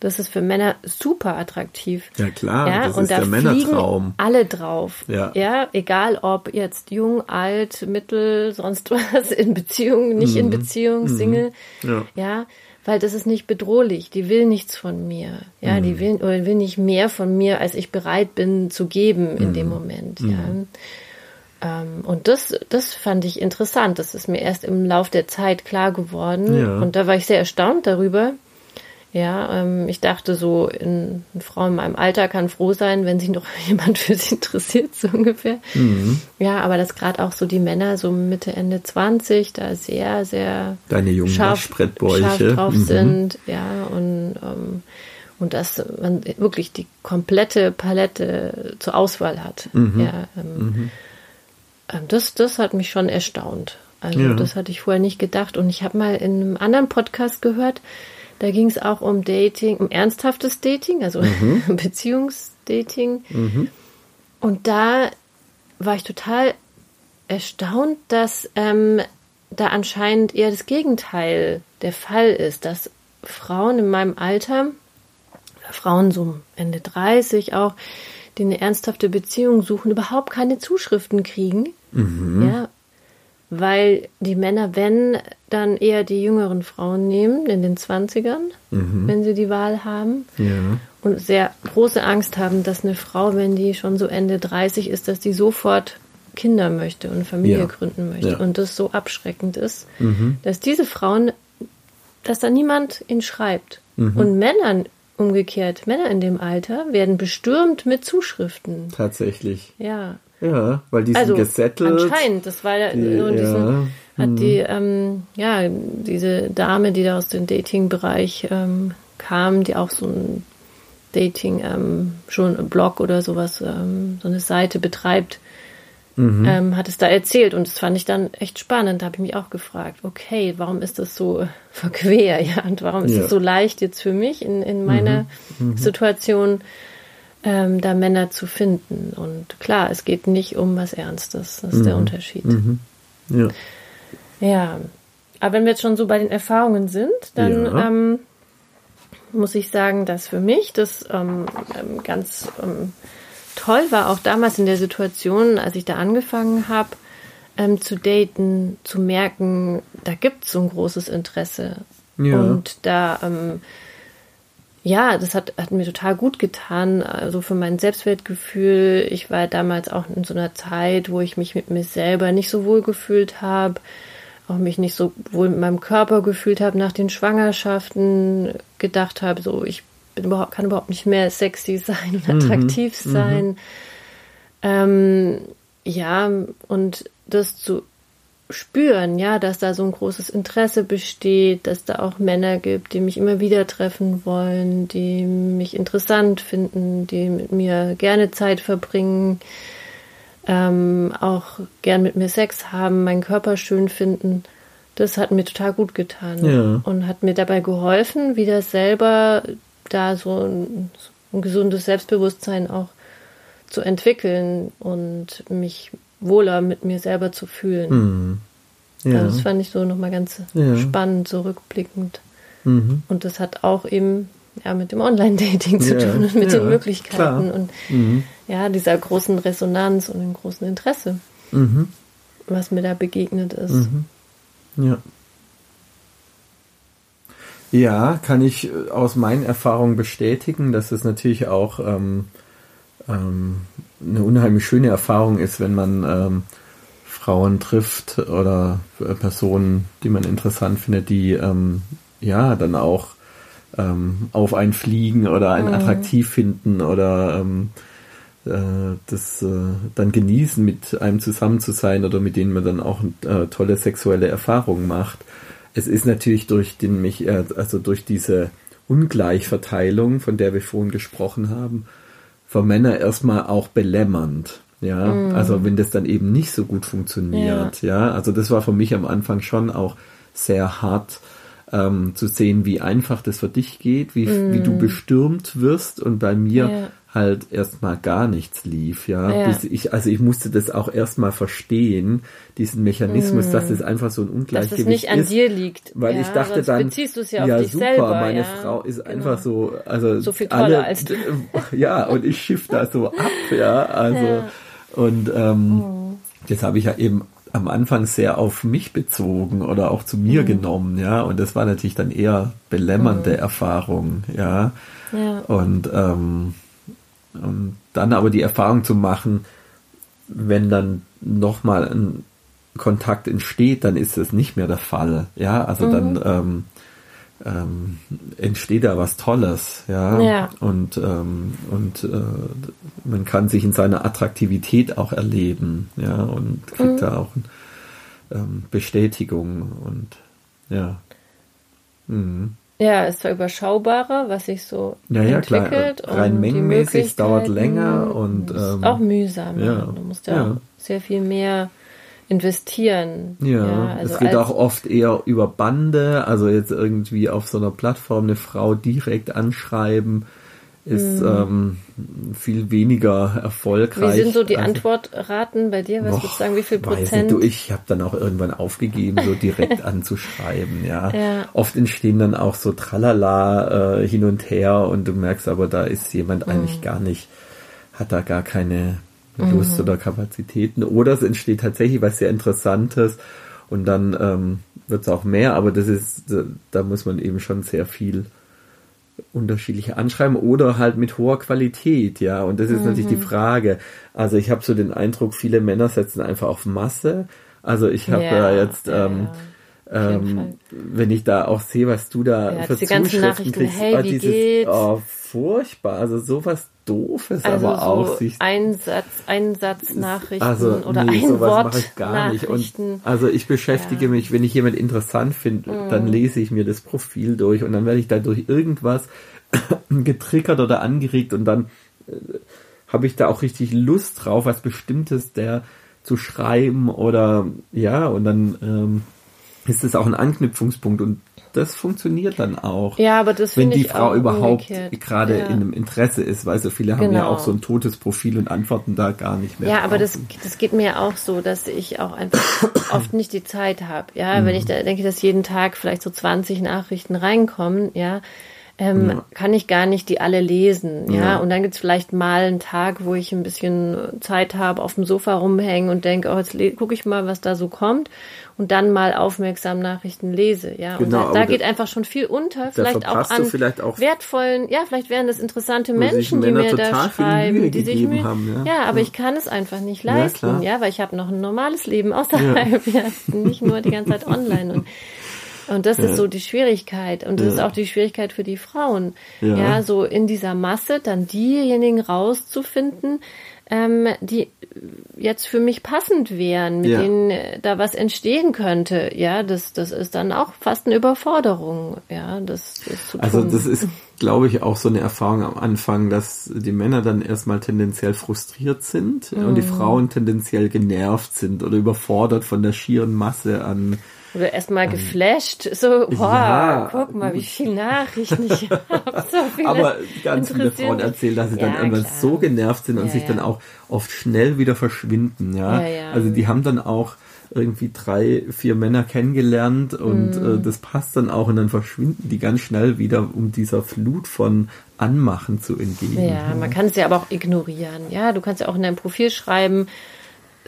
Das ist für Männer super attraktiv.
Ja, klar,
Ja,
das
und
ist
da
der
fliegen
Männertraum.
alle drauf.
Ja.
ja, egal ob jetzt jung, alt, mittel, sonst was, in Beziehung, nicht in Beziehung, Single.
Mhm. Ja.
ja, weil das ist nicht bedrohlich. Die will nichts von mir. Ja,
Mhm.
die will oder will nicht mehr von mir, als ich bereit bin zu geben in
Mhm.
dem Moment. Ja. Ähm, und das, das fand ich interessant. Das ist mir erst im Lauf der Zeit klar geworden.
Ja.
Und da war ich sehr erstaunt darüber. Ja, ähm, ich dachte so, in, eine Frau in meinem Alter kann froh sein, wenn sich noch jemand für sie interessiert, so ungefähr.
Mhm.
Ja, aber dass gerade auch so die Männer so Mitte, Ende 20 da sehr, sehr
Deine jungen
scharf, scharf drauf
Mhm.
sind, ja, und, ähm, und dass man wirklich die komplette Palette zur Auswahl hat.
Mhm.
Ja, ähm, ähm, das, das hat mich schon erstaunt. Also
Ja.
das hatte ich vorher nicht gedacht. Und ich habe mal in einem anderen Podcast gehört, da ging es auch um Dating, um ernsthaftes Dating, also
Mhm.
Beziehungsdating. Und da war ich total erstaunt, dass ähm, da anscheinend eher das Gegenteil der Fall ist, dass Frauen in meinem Alter, Frauen so Ende 30 auch, die eine ernsthafte Beziehung suchen, überhaupt keine Zuschriften kriegen. Ja, weil die Männer, wenn, dann eher die jüngeren Frauen nehmen, in den 20ern, wenn sie die Wahl haben.
Ja.
Und sehr große Angst haben, dass eine Frau, wenn die schon so Ende 30 ist, dass die sofort Kinder möchte und Familie
Ja.
gründen möchte.
Ja.
Und das so abschreckend ist, dass diese Frauen, dass da niemand ihnen schreibt. Und Männern umgekehrt, Männer in dem Alter werden bestürmt mit Zuschriften.
Tatsächlich.
Ja.
Ja, weil die sind
Also
gesettelt.
anscheinend, das war ja nur in
ja,
diesen, hat die, ähm, ja, diese Dame, die da aus dem Dating-Bereich ähm, kam, die auch so ein Dating, ähm, schon ein Blog oder sowas, ähm, so eine Seite betreibt, ähm, hat es da erzählt. Und das fand ich dann echt spannend. Da habe ich mich auch gefragt, okay, warum ist das so verquer, ja, und warum ist
Ja.
es so leicht jetzt für mich in, in meiner Situation, ähm, da Männer zu finden. Und klar, es geht nicht um was Ernstes. Das ist der Unterschied.
Ja.
Ja. Aber wenn wir jetzt schon so bei den Erfahrungen sind, dann
Ja.
ähm, muss ich sagen, dass für mich das ähm, ähm, ganz ähm, toll war, auch damals in der Situation, als ich da angefangen habe, ähm, zu daten, zu merken, da gibt es so ein großes Interesse.
Ja.
Und da, ähm, ja, das hat, hat mir total gut getan, also für mein Selbstwertgefühl. Ich war damals auch in so einer Zeit, wo ich mich mit mir selber nicht so wohl gefühlt habe, auch mich nicht so wohl mit meinem Körper gefühlt habe nach den Schwangerschaften, gedacht habe, so ich bin überhaupt, kann überhaupt nicht mehr sexy sein und attraktiv sein. Ähm, ja, und das zu spüren, ja, dass da so ein großes Interesse besteht, dass da auch Männer gibt, die mich immer wieder treffen wollen, die mich interessant finden, die mit mir gerne Zeit verbringen, ähm, auch gern mit mir Sex haben, meinen Körper schön finden. Das hat mir total gut getan
Ja.
und hat mir dabei geholfen, wieder selber da so ein, ein gesundes Selbstbewusstsein auch zu entwickeln und mich wohler mit mir selber zu fühlen.
Mhm. Ja.
Also das fand ich so nochmal ganz
Ja.
spannend, so rückblickend.
Mhm.
Und das hat auch eben ja, mit dem Online-Dating zu tun und mit den Möglichkeiten
klar.
und
Mhm.
ja, dieser großen Resonanz und dem großen Interesse,
Mhm.
was mir da begegnet ist.
Ja. Ja, kann ich äh, aus meinen Erfahrungen bestätigen, dass es natürlich auch ähm, ähm, eine unheimlich schöne Erfahrung ist, wenn man ähm, Frauen trifft oder äh, Personen, die man interessant findet, die ähm, ja dann auch ähm, auf einen fliegen oder einen attraktiv finden oder ähm, äh, das äh, dann genießen, mit einem zusammen zu sein oder mit denen man dann auch äh, tolle sexuelle Erfahrungen macht. Es ist natürlich durch den mich, äh, also durch diese Ungleichverteilung, von der wir vorhin gesprochen haben, für Männer erstmal auch belämmernd. Ja, mm. also wenn das dann eben nicht so gut funktioniert, ja. ja, also das war für mich am Anfang schon auch sehr hart ähm, zu sehen, wie einfach das für dich geht, wie, mm. wie du bestürmt wirst und bei mir ja halt erstmal gar nichts lief, ja. ja. Ich, also ich musste das auch erstmal verstehen, diesen Mechanismus, mm. dass es einfach so ein Ungleichgewicht ist. Dass es nicht
an dir liegt.
Weil ja, ich dachte dann, beziehst du es ja, ja super, selber, meine ja. Frau ist genau. einfach so, also
so viel toller alle, als du.
Ja, und ich schiff da so ab, ja. Also und ähm, oh. das habe ich ja eben am Anfang sehr auf mich bezogen oder auch zu mir mhm. genommen, ja. Und das war natürlich dann eher belämmernde mhm. Erfahrung, ja. ja. Und ähm, und dann aber die Erfahrung zu machen, wenn dann nochmal ein Kontakt entsteht, dann ist das nicht mehr der Fall. Ja, also mhm. dann ähm, ähm, entsteht da was Tolles, ja. ja. Und, ähm, und äh, man kann sich in seiner Attraktivität auch erleben, ja, und kriegt mhm. da auch ähm, Bestätigung und ja.
Mhm. Ja, ist zwar überschaubarer, was sich so
ja, ja, entwickelt. Klar. Rein mengenmäßig, es dauert länger und
ähm, auch mühsam. Ja, du musst ja, ja, sehr viel mehr investieren.
Ja, ja also es geht auch oft eher über Bande, also jetzt irgendwie auf so einer Plattform eine Frau direkt anschreiben ist mhm. ähm, viel weniger erfolgreich.
Wie sind so die also, Antwortraten bei dir? Was würdest du sagen, wie viel Prozent?
Du, ich habe dann auch irgendwann aufgegeben, so direkt anzuschreiben. Ja. ja. Oft entstehen dann auch so Tralala äh, hin und her und du merkst aber, da ist jemand mhm. eigentlich gar nicht, hat da gar keine Lust mhm. oder Kapazitäten. Oder es entsteht tatsächlich was sehr Interessantes und dann ähm, wird es auch mehr, aber das ist, da muss man eben schon sehr viel unterschiedliche Anschreiben oder halt mit hoher Qualität, ja. Und das ist mhm. natürlich die mhm. Frage. Also ich habe so den Eindruck, viele Männer setzen einfach auf Masse. Also ich habe ja, ja, jetzt, ähm, ja, ähm, wenn ich da auch sehe, was du da
ja, für Zuschriften kriegst, hey, oh, dieses, geht's?
oh, furchtbar, also sowas Doofes also aber so auch sich
Einsatz, Einsatznachrichten also, oder nee, ein sowas mache ich gar nicht. Und
also ich beschäftige ja. mich, wenn ich jemand interessant finde, mm. dann lese ich mir das Profil durch und dann werde ich dadurch irgendwas getriggert oder angeregt und dann äh, habe ich da auch richtig Lust drauf, was Bestimmtes der zu schreiben oder ja und dann ähm, ist es auch ein Anknüpfungspunkt und das funktioniert dann auch.
Ja, aber das
Wenn die Frau überhaupt gerade ja. in einem Interesse ist, weil so viele haben ja genau. auch so ein totes Profil und antworten da gar nicht mehr.
Ja, aber das, das geht mir auch so, dass ich auch einfach oft nicht die Zeit habe. Ja, mhm. wenn ich da denke, dass jeden Tag vielleicht so 20 Nachrichten reinkommen, ja, ähm, ja. kann ich gar nicht die alle lesen. Ja, ja. und dann gibt's vielleicht mal einen Tag, wo ich ein bisschen Zeit habe, auf dem Sofa rumhängen und denke, oh, jetzt gucke ich mal, was da so kommt und dann mal aufmerksam Nachrichten lese. Ja, genau, und da, da geht einfach schon viel unter. Vielleicht auch an
vielleicht auch
wertvollen, ja, vielleicht wären das interessante Menschen, die mir da schreiben, die sich Mühe,
haben.
Ja, ja aber ich kann es einfach nicht leisten, ja, weil ich habe noch ein normales Leben außerhalb, ja, nicht nur die ganze Zeit online und und das ja. ist so die Schwierigkeit. Und das ja. ist auch die Schwierigkeit für die Frauen. Ja. ja, so in dieser Masse dann diejenigen rauszufinden, ähm, die jetzt für mich passend wären, mit denen äh, da was entstehen könnte. Ja, das, das ist dann auch fast eine Überforderung. Ja, das ist zu
Also das ist, glaube ich, auch so eine Erfahrung am Anfang, dass die Männer dann erstmal tendenziell frustriert sind mhm. und die mhm. Frauen tendenziell genervt sind oder überfordert von der schieren Masse an
oder erstmal ähm, geflasht, so, wow, ja, guck mal, wie viele Nachrichten ich habe. So
Aber ganz viele Frauen erzählen, dass sie ja, dann irgendwann klar. so genervt sind und ja, sich dann auch oft schnell wieder verschwinden, ja. Also die haben dann auch irgendwie drei, vier Männer kennengelernt und mm. äh, das passt dann auch und dann verschwinden die ganz schnell wieder, um dieser Flut von Anmachen zu entgehen.
Ja, man kann es ja aber auch ignorieren. Ja, du kannst ja auch in deinem Profil schreiben,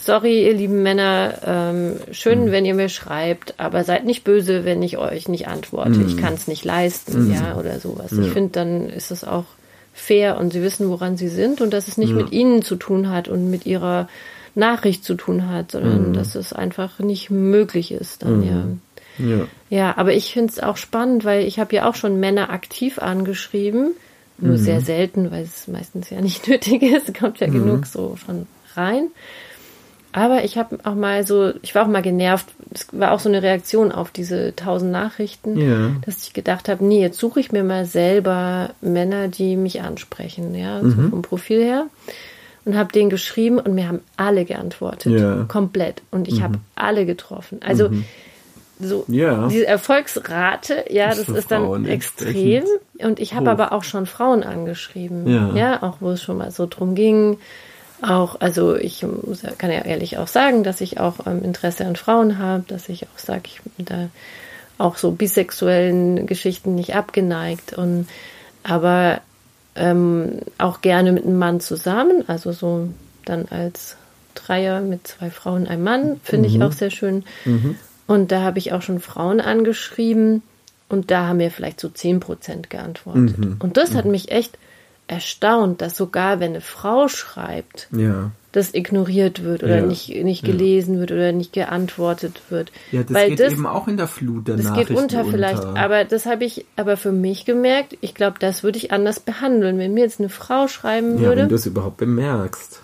sorry, ihr lieben Männer, ähm, schön, mhm. wenn ihr mir schreibt, aber seid nicht böse, wenn ich euch nicht antworte. Mhm. Ich kann es nicht leisten, mhm. ja, oder sowas. Ja. Ich finde, dann ist es auch fair und sie wissen, woran sie sind und dass es nicht ja. mit ihnen zu tun hat und mit ihrer Nachricht zu tun hat, sondern mhm. dass es einfach nicht möglich ist dann, ja.
Mhm. Ja.
ja, aber ich finde es auch spannend, weil ich habe ja auch schon Männer aktiv angeschrieben, nur sehr selten, weil es meistens ja nicht nötig ist. Kommt ja genug so schon rein. Aber ich habe auch mal so, ich war auch mal genervt. Es war auch so eine Reaktion auf diese tausend Nachrichten,
Ja.
dass ich gedacht habe, nee, jetzt suche ich mir mal selber Männer, die mich ansprechen, ja, so vom Profil her. Und habe denen geschrieben und mir haben alle geantwortet.
Ja.
Komplett. Und ich habe alle getroffen. Also so
Ja.
diese Erfolgsrate, ja, das
für
ist dann
Frauen
extrem. Und ich habe aber auch schon Frauen angeschrieben.
Ja,
auch wo es schon mal so drum ging. Auch, also ich kann ja ehrlich auch sagen, dass ich auch ähm, Interesse an Frauen habe, dass ich auch sage, ich bin da auch so bisexuellen Geschichten nicht abgeneigt und aber ähm, auch gerne mit einem Mann zusammen, also so dann als Dreier mit zwei Frauen, einem Mann, finde ich auch sehr schön. Und da habe ich auch schon Frauen angeschrieben und da haben mir vielleicht so 10% geantwortet. Und das hat mich echt erstaunt, dass sogar wenn eine Frau schreibt,
Ja.
das ignoriert wird oder
Ja.
nicht, nicht gelesen wird oder nicht geantwortet wird.
Ja, das
Weil
geht
das,
eben auch in der Flut der
das geht unter vielleicht, aber das habe ich aber für mich gemerkt. Ich glaube, das würde ich anders behandeln. Wenn mir jetzt eine Frau schreiben
ja,
würde,
wenn du es überhaupt bemerkst.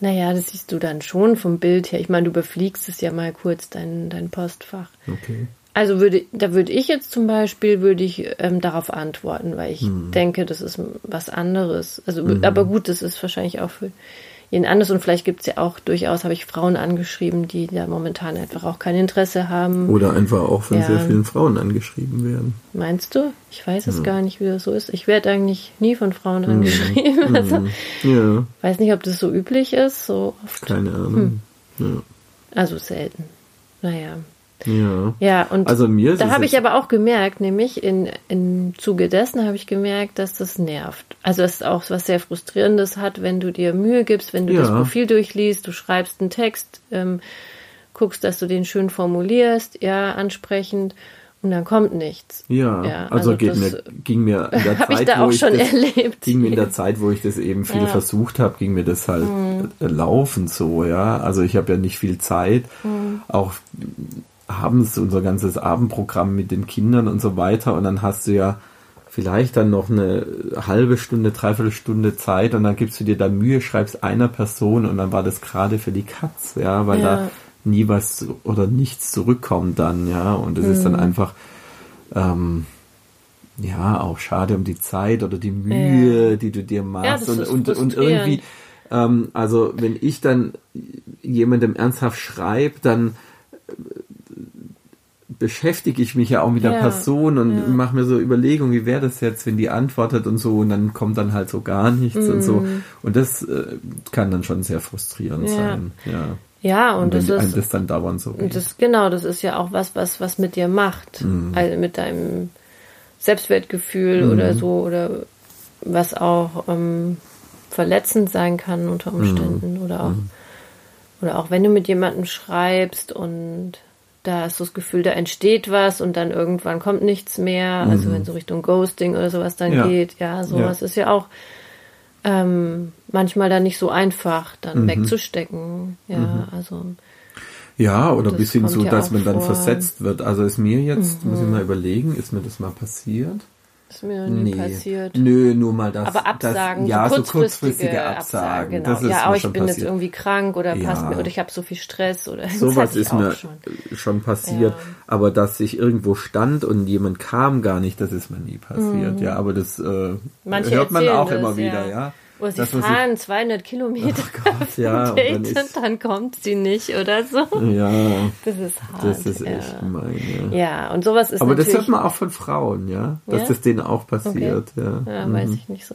naja, das siehst du dann schon vom Bild her. Ich meine, du überfliegst es ja mal kurz, dein, dein Postfach.
Okay.
Also würde, da würde ich jetzt zum Beispiel, würde ich ähm, darauf antworten, weil ich
Hm.
denke, das ist was anderes. Also, aber gut, das ist wahrscheinlich auch für jeden anders und vielleicht gibt es ja auch durchaus, habe ich Frauen angeschrieben, die da momentan einfach auch kein Interesse haben.
Oder einfach auch von
Ja.
sehr vielen Frauen angeschrieben werden.
Meinst du? Ich weiß
Hm.
es gar nicht, wie das so ist. Ich werde eigentlich nie von Frauen angeschrieben. Also,
Ja,
weiß nicht, ob das so üblich ist, so oft.
keine Ahnung.
Also selten. Naja.
Ja.
Ja, und
Also mir ist
da habe ich aber auch gemerkt, nämlich in, im Zuge dessen habe ich gemerkt, dass das nervt. Also dass es auch was sehr Frustrierendes hat, wenn du dir Mühe gibst, wenn du
Ja.
das Profil durchliest, du schreibst einen Text, ähm, guckst, dass du den schön formulierst, ja, ansprechend, und dann kommt nichts.
Ja,
Ja,
also,
also das
mir, ging mir in der
hab ich
Zeit,
da
wo
auch
ich
schon
das,
erlebt.
ging mir in der Zeit, wo ich das eben viel
Ja. Mhm.
versucht habe, ging mir das halt äh, laufend so, ja. Also ich habe ja nicht viel Zeit,
Mhm.
auch abends unser ganzes Abendprogramm mit den Kindern und so weiter und dann hast du ja vielleicht dann noch eine halbe Stunde, dreiviertel Stunde Zeit und dann gibst du dir da Mühe, schreibst einer Person und dann war das gerade für die Katz, ja, weil
Ja.
da nie was oder nichts zurückkommt dann, ja, und es ist
Mhm.
dann einfach ähm, ja, auch schade um die Zeit oder die Mühe, die du dir machst.
das
und,
ist
und, und irgendwie, ähm, also wenn ich dann jemandem ernsthaft schreibe, dann beschäftige ich mich ja auch mit der
Ja,
Person und
ja.
mache mir so Überlegungen, wie wäre das jetzt, wenn die antwortet und so und dann kommt dann halt so gar nichts und so. Und das äh, kann dann schon sehr frustrierend
Mhm. Ja.
sein. Ja.
Ja, und,
Und
das ist
das dann dauernd so
Und
geht.
das, genau, das ist ja auch was, was, was mit dir macht.
Mhm.
Also mit deinem Selbstwertgefühl oder so, oder was auch ähm, verletzend sein kann unter
Mhm.
Umständen. Oder auch, oder auch wenn du mit jemandem schreibst und da hast du das Gefühl, da entsteht was und dann irgendwann kommt nichts mehr. Also wenn so Richtung Ghosting oder sowas dann
Mhm. Ja.
geht, ja, sowas ist ja auch ähm, manchmal dann nicht so einfach, dann
Mhm.
wegzustecken. Ja, also
Ja, oder bis hin
ja
dass man dann
vor. Mhm.
versetzt wird. Also ist mir jetzt, muss ich mal überlegen, ist mir das mal passiert?
Ist mir nie passiert.
Nö, nur mal das.
Aber Absagen,
das, ja,
so
so
kurzfristige,
kurzfristige Absagen.
genau.
Das ist
ja, oh, ich bin jetzt
passiert.
irgendwie krank oder passt
Ja.
mir oder ich habe so viel Stress oder das
Sowas ist mir
schon.
schon, passiert.
Ja.
Aber dass ich irgendwo stand und jemand kam gar nicht, das ist mir nie passiert. Ja, aber das äh,
Manche
hört man auch
das,
immer wieder,
ja.
ja.
Oder sie
man sich-
fahren 200 Kilometer
Oh Gott, ja, und
Date
ist-
und dann kommt sie nicht oder so.
Ja,
Das ist hart.
das ist echt
ja.
gemein, ja.
ja, und sowas ist
Aber das hört man auch von Frauen, ja, dass
Ja?
das denen auch passiert, ja.
Ja, weiß ich nicht so.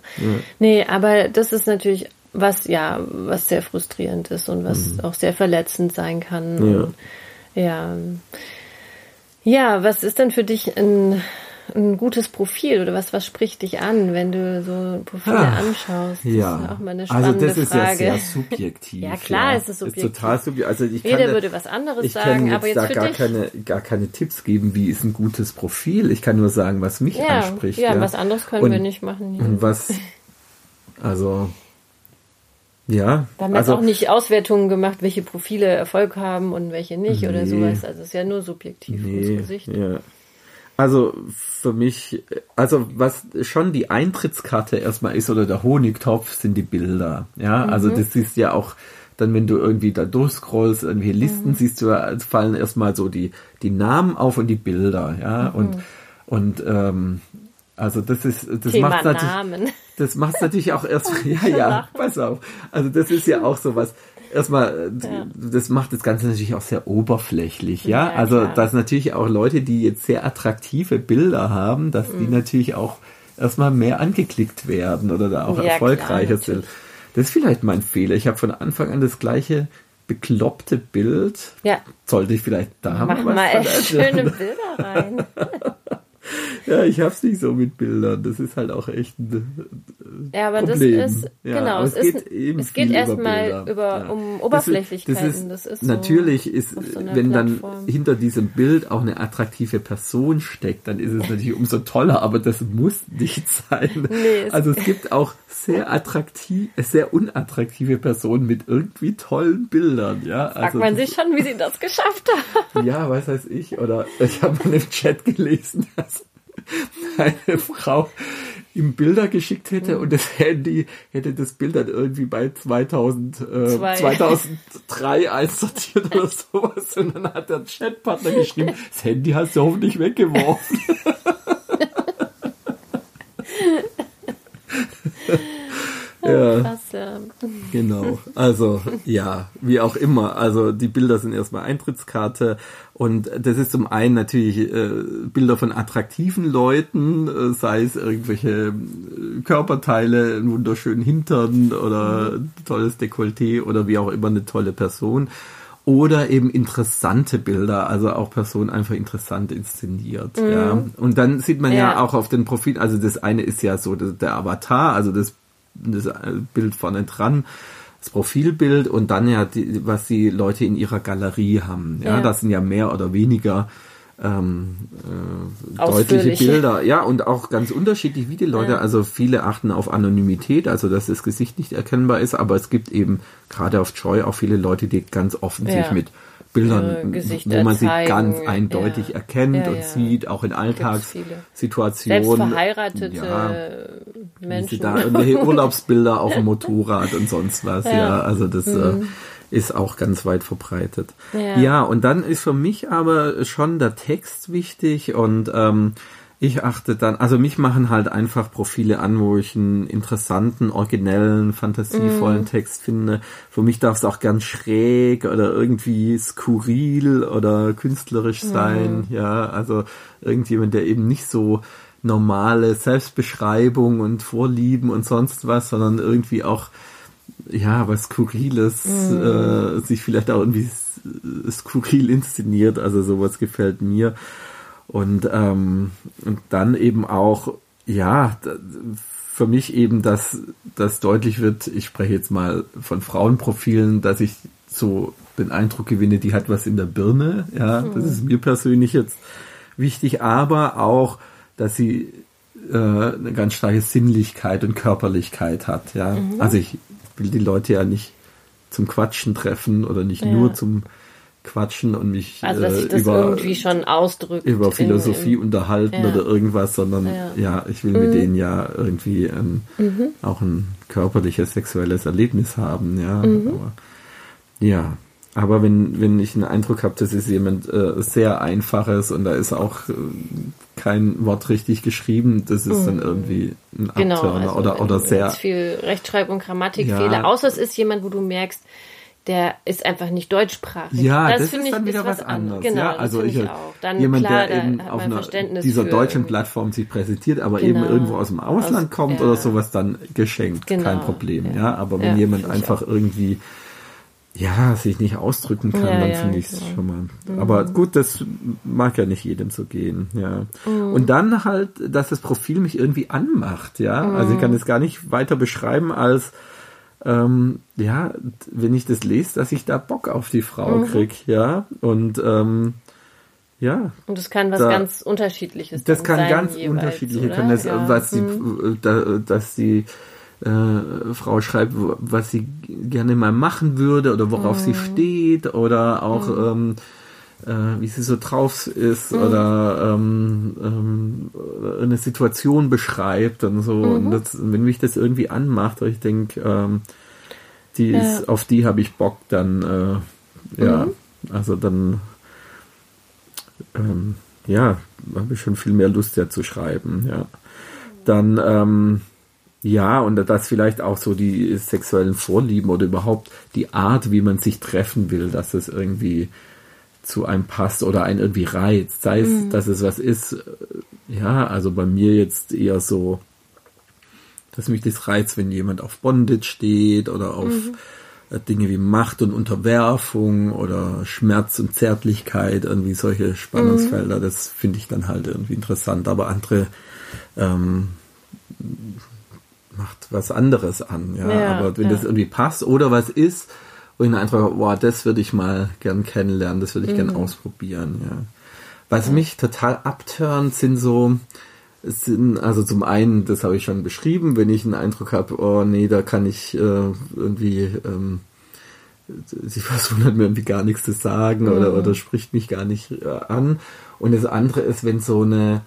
Nee, aber das ist natürlich was, ja, was sehr frustrierend ist und was auch sehr verletzend sein kann.
Mhm. Ja.
Und, ja. Ja, was ist denn für dich ein, ein gutes Profil oder was, was spricht dich an, wenn du so Profile
Ah,
anschaust? Das
Ja,
ist auch mal eine
also
spannende
das ist
Frage.
ja sehr subjektiv.
Ja, klar ist es
Ist
subjektiv.
total subjektiv. Also ich
Jeder
kann, da-
würde was anderes
ich
sagen,
kann
aber
jetzt
jetzt
da gar
dich.
keine, gar keine Tipps geben, wie ist ein gutes Profil. Ich kann nur sagen, was mich
ja,
anspricht.
ja,
Ja,
was anderes können
Und-
wir nicht machen. Ja.
Und was, also, ja.
Wir haben
also,
jetzt auch nicht Auswertungen gemacht, welche Profile Erfolg haben und welche nicht oder
Nee.
sowas. Also es ist ja nur subjektiv ins
Nee,
Gesicht.
ja. Also für mich, also was schon die Eintrittskarte erstmal ist oder der Honigtopf sind die Bilder. Ja, also das ist ja auch dann, wenn du irgendwie da durchscrollst, irgendwie Listen siehst du, es fallen erstmal so die, die Namen auf und die Bilder, ja, und, und, ähm, also das ist, das macht natürlich, das macht natürlich auch erst, ja, ja, pass auf. Also das ist ja auch sowas. Erstmal, äh,
Ja.
das macht das Ganze natürlich auch sehr oberflächlich, ja.
Ja,
also,
klar.
dass natürlich auch Leute, die jetzt sehr attraktive Bilder haben, dass
Mhm.
die natürlich auch erstmal mehr angeklickt werden oder da auch
Ja, klar,
erfolgreicher sind.
natürlich.
Das ist vielleicht mein Fehler. Ich habe von Anfang an das gleiche bekloppte Bild.
Ja,
Sollte ich vielleicht da
mach
was
mal echt schöne Bilder rein.
Ja, ich hab's nicht so mit Bildern. Das ist halt auch echt ein
Ja, aber
Problem.
das ist,
Ja,
genau, es, ist,
geht eben
es geht
über
erstmal über,
Ja.
um
Das
Oberflächlichkeiten.
ist,
Das ist, so
natürlich ist,
so
wenn dann
Plattform.
hinter diesem Bild auch eine attraktive Person steckt, dann ist es natürlich umso toller, aber das muss nicht sein.
Nee, es-
also es gibt auch sehr attraktiv, sehr unattraktive Personen mit irgendwie tollen Bildern, ja.
Fragt
also
man
das-
sich schon, wie sie das geschafft haben.
ja, was weiß ich. Oder ich habe mal im Chat gelesen, dass eine Frau ihm Bilder geschickt hätte und das Handy hätte das Bild dann irgendwie bei 2000, äh,
Zwei.
2003 einsortiert oder sowas. Und dann hat der Chatpartner geschrieben, das Handy hast du hoffentlich weggeworfen. Ja.
Krass, ja.
Genau. Also, ja, wie auch immer. Also, die Bilder sind erstmal Eintrittskarte. Und das ist zum einen natürlich äh, Bilder von attraktiven Leuten, äh, sei es irgendwelche äh, Körperteile, einen wunderschönen Hintern oder ein tolles Dekolleté oder wie auch immer eine tolle Person. Oder eben interessante Bilder, also auch Personen einfach interessant inszeniert. Ja. Und dann sieht man ja.
Ja.
auch auf den Profil, also das eine ist ja so der, der Avatar, also das das Bild vorne dran, das Profilbild und dann ja, die, was die Leute in ihrer Galerie haben. Ja,
Ja.
das sind ja mehr oder weniger ähm, äh, deutliche. Bilder. Ja, und auch ganz unterschiedlich, wie die Leute,
Ja.
also viele achten auf Anonymität, also dass das Gesicht nicht erkennbar ist, aber es gibt eben gerade auf Joy auch viele Leute, die ganz offen sich
Ja.
mit Bildern,
Gesichter
wo man sie
zeigen.
ganz eindeutig
Ja.
erkennt
Ja,
und
ja.
sieht, auch in. Alltagssituationen.
Selbst verheiratete Menschen.
sie da Urlaubsbilder auf dem Motorrad und sonst was, ja. Also das äh, ist auch ganz weit verbreitet.
Ja.
ja, und dann ist für mich aber schon der Text wichtig und ähm, ich achte dann, also mich machen halt einfach Profile an, wo ich einen interessanten, originellen, fantasievollen Text finde. Für mich darf es auch ganz schräg oder irgendwie skurril oder künstlerisch sein, ja, also irgendjemand, der eben nicht so normale Selbstbeschreibung und Vorlieben und sonst was, sondern irgendwie auch ja, was Skurriles, äh, sich vielleicht auch irgendwie skurril inszeniert, also sowas gefällt mir. Und, ähm, und dann eben auch, ja, für mich eben, dass das deutlich wird, ich spreche jetzt mal von Frauenprofilen, dass ich so den Eindruck gewinne, die hat was in der Birne, ja, das ist mir persönlich jetzt wichtig, aber auch, dass sie äh, eine ganz starke Sinnlichkeit und Körperlichkeit hat, ja. Also ich will die Leute ja nicht zum Quatschen treffen oder nicht
Ja.
nur zum Quatschen und mich
Also, dass
äh, über,
irgendwie schon ausdrückt.
über
in-
Philosophie
in-
unterhalten
Ja.
oder irgendwas, sondern
Ja. Mhm.
ja, ich will mit denen ja irgendwie ähm, auch ein körperliches, sexuelles Erlebnis haben, ja.
Mhm.
Aber, ja. Aber wenn, wenn ich einen Eindruck habe, das ist jemand äh, sehr einfaches und da ist auch äh, kein Wort richtig geschrieben, das ist dann irgendwie ein
Genau,
Abturner
also
oder, oder sehr
viel Rechtschreib- und Grammatikfehler,
Ja.
außer es ist jemand, wo du merkst, der ist einfach nicht deutschsprachig.
Ja, das,
finde
ist
ich
dann wieder was anderes.
Genau,
ja,
das
also
finde
ich,
ich auch. Dann
jemand,
klar,
der eben auf einer dieser
für
deutschen Plattform sich präsentiert, aber
Genau.
eben irgendwo aus dem Ausland
Aus-
kommt
ja.
oder sowas, dann geschenkt,
Genau,
kein Problem. Ja,
ja.
aber wenn jemand
finde
einfach irgendwie ja, sich nicht ausdrücken kann, dann finde ich es schon mal. Aber gut, das mag ja nicht jedem so gehen, ja.
Mhm.
Und dann halt, dass das Profil mich irgendwie anmacht, ja. Also ich
Mhm.
kann es gar nicht weiter beschreiben als ähm, ja, wenn ich das lese, dass ich da Bock auf die Frau
Mhm.
krieg, ja. Und ähm, ja,
Und das kann was
Da-
ganz Unterschiedliches
das
dann
kann
sein
ganz
jeweils,
unterschiedliche
oder?
können das,
ja.
was die,
Hm.
da, dass die äh, Frau schreibt, was sie gerne mal machen würde oder worauf sie
Hm.
steht oder auch ähm, äh, wie sie so drauf ist mhm. oder ähm, ähm, eine Situation beschreibt und so. Mhm. Und das, wenn mich das irgendwie anmacht, ich denke, ähm, die ja. ist, auf die habe ich Bock, dann äh, ja, mhm. also dann ähm, ja, habe ich schon viel mehr Lust ja zu schreiben, ja. Dann ähm, ja, und das vielleicht auch so die sexuellen Vorlieben oder überhaupt die Art, wie man sich treffen will, dass es irgendwie zu einem passt oder einen irgendwie reizt. Sei es, mhm. dass es was ist, äh, ja, also bei mir jetzt eher so, dass mich das reizt, wenn jemand auf Bondage steht oder auf mhm. Äh, Dinge wie Macht und Unterwerfung oder Schmerz und Zärtlichkeit, irgendwie solche Spannungsfelder, mhm. das finde ich dann halt irgendwie interessant. Aber andere ähm, macht was anderes an, ja. ja Aber wenn ja. das irgendwie passt oder was ist, wo ich einen Eindruck habe, boah, das würde ich mal gern kennenlernen, das würde ich mhm. gern ausprobieren, ja. Was ja. mich total abturnt, sind so, sind, also zum einen, das habe ich schon beschrieben, wenn ich einen Eindruck habe, oh nee, da kann ich äh, irgendwie, ähm, sie versuchen halt mir irgendwie gar nichts zu sagen mhm. oder, oder spricht mich gar nicht äh, an. Und das andere ist, wenn so eine,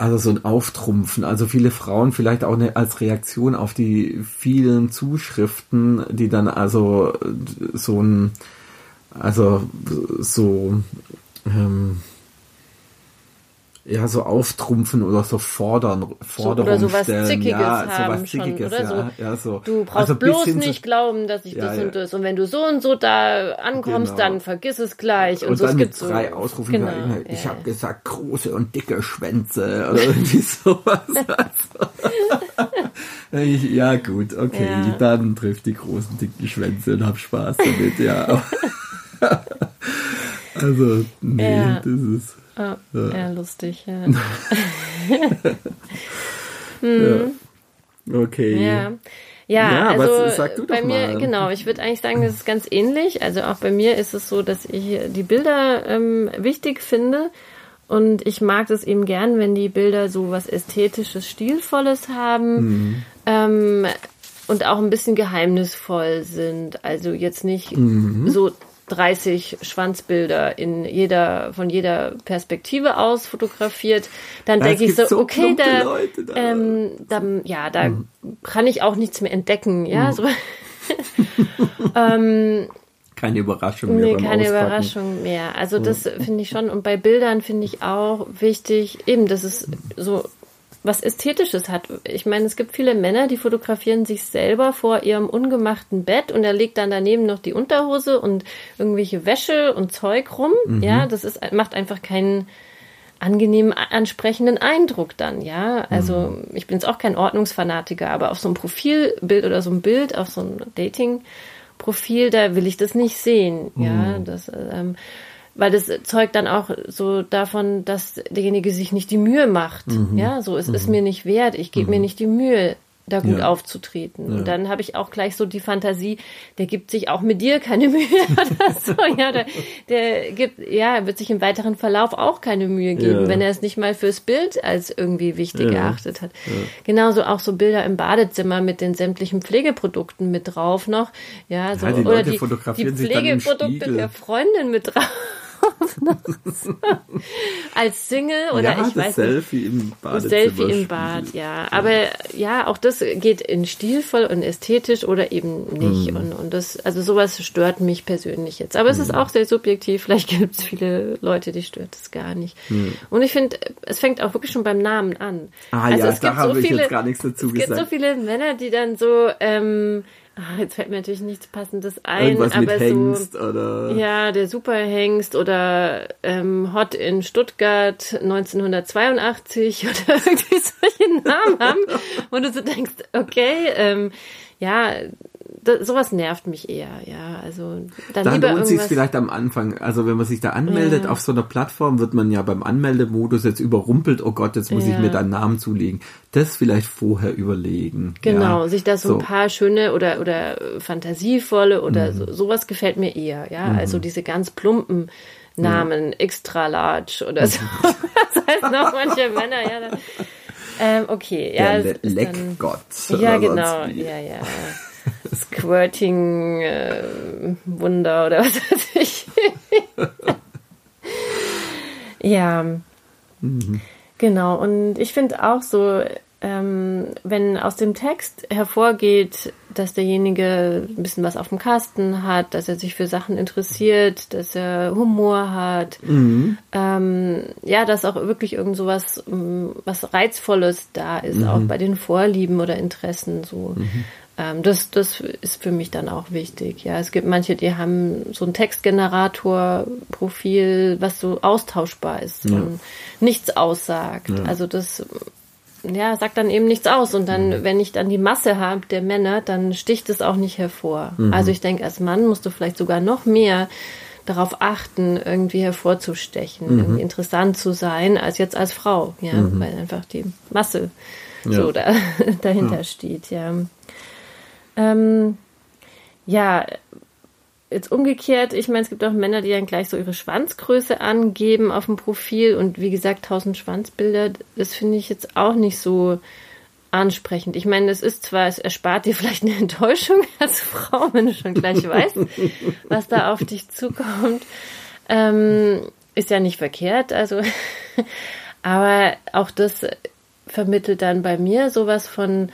also so ein Auftrumpfen. Also viele Frauen vielleicht auch eine, als Reaktion auf die vielen Zuschriften, die dann also so ein, also so, ähm, ja, so auftrumpfen oder so fordern, Forderungen
so, oder sowas
stellen.
Zickiges
ja,
haben
sowas Zickiges,
schon, oder
ja, so. ja, so.
Du brauchst also bloß nicht glauben, dass ich ja, das und das. Und wenn du so und so da ankommst, genau. dann vergiss es gleich. Und, und so
dann mit drei so. Ausrufen. Genau, ja, ich habe gesagt, große und dicke Schwänze oder irgendwie sowas. ja, gut, okay, dann trifft die großen, dicken Schwänze und hab Spaß damit, ja. also, nee, das ist
ja, ja. lustig, ja.
hm. ja. Okay.
Ja. Ja, ja also was, sag du bei mir, mal. genau, ich würde eigentlich sagen, das ist ganz ähnlich. Also auch bei mir ist es so, dass ich die Bilder ähm, wichtig finde. Und ich mag es eben gern, wenn die Bilder so was Ästhetisches, Stilvolles haben. Mhm. Ähm, und auch ein bisschen geheimnisvoll sind. Also jetzt nicht mhm. so 30 Schwanzbilder in jeder, von jeder Perspektive aus fotografiert, dann denke ich so, so okay, da, Leute, da. Ähm, da, ja, da mhm. kann ich auch nichts mehr entdecken, ja, mhm. so. ähm,
keine Überraschung mehr.
Nee, keine Auspacken. Überraschung mehr. Also das finde ich schon. Und bei Bildern finde ich auch wichtig, eben, dass es so was Ästhetisches hat. Ich meine, es gibt viele Männer, die fotografieren sich selber vor ihrem ungemachten Bett und er legt dann daneben noch die Unterhose und irgendwelche Wäsche und Zeug rum. Mhm. Ja, das ist, macht einfach keinen angenehmen, ansprechenden Eindruck dann, ja. Also mhm. ich bin jetzt auch kein Ordnungsfanatiker, aber auf so einem Profilbild oder so ein Bild, auf so einem Dating-Profil, da will ich das nicht sehen, mhm. ja. Das, ähm, weil das zeugt dann auch so davon, dass derjenige sich nicht die Mühe macht. Mhm. Ja, so es mhm. ist mir nicht wert, ich gebe mhm. mir nicht die Mühe, da gut ja. aufzutreten. Ja. Und dann habe ich auch gleich so die Fantasie, der gibt sich auch mit dir keine Mühe oder so. Ja, der, der gibt, ja, wird sich im weiteren Verlauf auch keine Mühe geben, ja. wenn er es nicht mal fürs Bild als irgendwie wichtig erachtet hat. Genauso auch so Bilder im Badezimmer mit den sämtlichen Pflegeprodukten mit drauf noch. Ja, so,
die
oder
die, die
Pflegeprodukte der Freundin mit drauf. Als Single oder
ja,
ich weiß
Selfie nicht. im
Bad. Selfie im Bad, ja. Aber ja, auch das geht in stilvoll und ästhetisch oder eben nicht. Mm. Und, und das, also sowas stört mich persönlich jetzt. Aber mm. es ist hm. auch sehr subjektiv. Vielleicht gibt es viele Leute, die stört es gar nicht. Mm. Und ich finde, es fängt auch wirklich schon beim Namen an.
Ah also ja, es da habe so ich jetzt gar nichts dazu
es
gesagt.
Es gibt so viele Männer, die dann so ähm, jetzt fällt mir natürlich nichts Passendes ein.
Irgendwas
aber
mit Hengst so, oder.
Ja, der Superhengst oder ähm, Hot in Stuttgart 1982 oder irgendwie solche Namen haben, wo du so denkst, okay, ähm, ja, das, sowas nervt mich eher, ja. Also dann, dann lieber lohnt
sich vielleicht am Anfang. Also wenn man sich da anmeldet ja. auf so einer Plattform, wird man ja beim Anmeldemodus jetzt überrumpelt. Oh Gott, jetzt muss ja. ich mir da einen Namen zulegen. Das vielleicht vorher überlegen.
Genau, ja. sich da so, so, ein paar schöne oder oder fantasievolle oder mhm. so, sowas gefällt mir eher, ja. Mhm. Also diese ganz plumpen Namen, extra large oder so. das heißt noch manche Männer, ja. Dann, ähm, okay, ja.
Der Le Leckgott.
Ja, genau, ja, ja. Squirting äh, Wunder oder was weiß ich. Ja. Genau. Und ich finde auch so, ähm, wenn aus dem Text hervorgeht, dass derjenige ein bisschen was auf dem Kasten hat, dass er sich für Sachen interessiert, dass er Humor hat,
Mhm.
ähm, ja, dass auch wirklich irgend so was, ähm, was Reizvolles da ist,
Mhm.
auch bei den Vorlieben oder Interessen so. Ähm, das, das ist für mich dann auch wichtig. Ja, es gibt manche, die haben so ein Textgenerator-Profil, was so austauschbar ist
Ja.
und nichts aussagt. Also das ja, sagt dann eben nichts aus. Und dann, wenn ich dann die Masse habe der Männer, dann sticht es auch nicht hervor. Also ich denke, als Mann musst du vielleicht sogar noch mehr darauf achten, irgendwie hervorzustechen, irgendwie interessant zu sein, als jetzt als Frau, ja, weil einfach die Masse
Ja.
so da, dahinter steht, ja. Ähm, ja, jetzt umgekehrt, ich meine, es gibt auch Männer, die dann gleich so ihre Schwanzgröße angeben auf dem Profil und wie gesagt, tausend Schwanzbilder, das finde ich jetzt auch nicht so ansprechend. Ich meine, es ist zwar, es erspart dir vielleicht eine Enttäuschung als Frau, wenn du schon gleich weißt, was da auf dich zukommt. Ähm, ist ja nicht verkehrt, also, aber auch das vermittelt dann bei mir sowas von,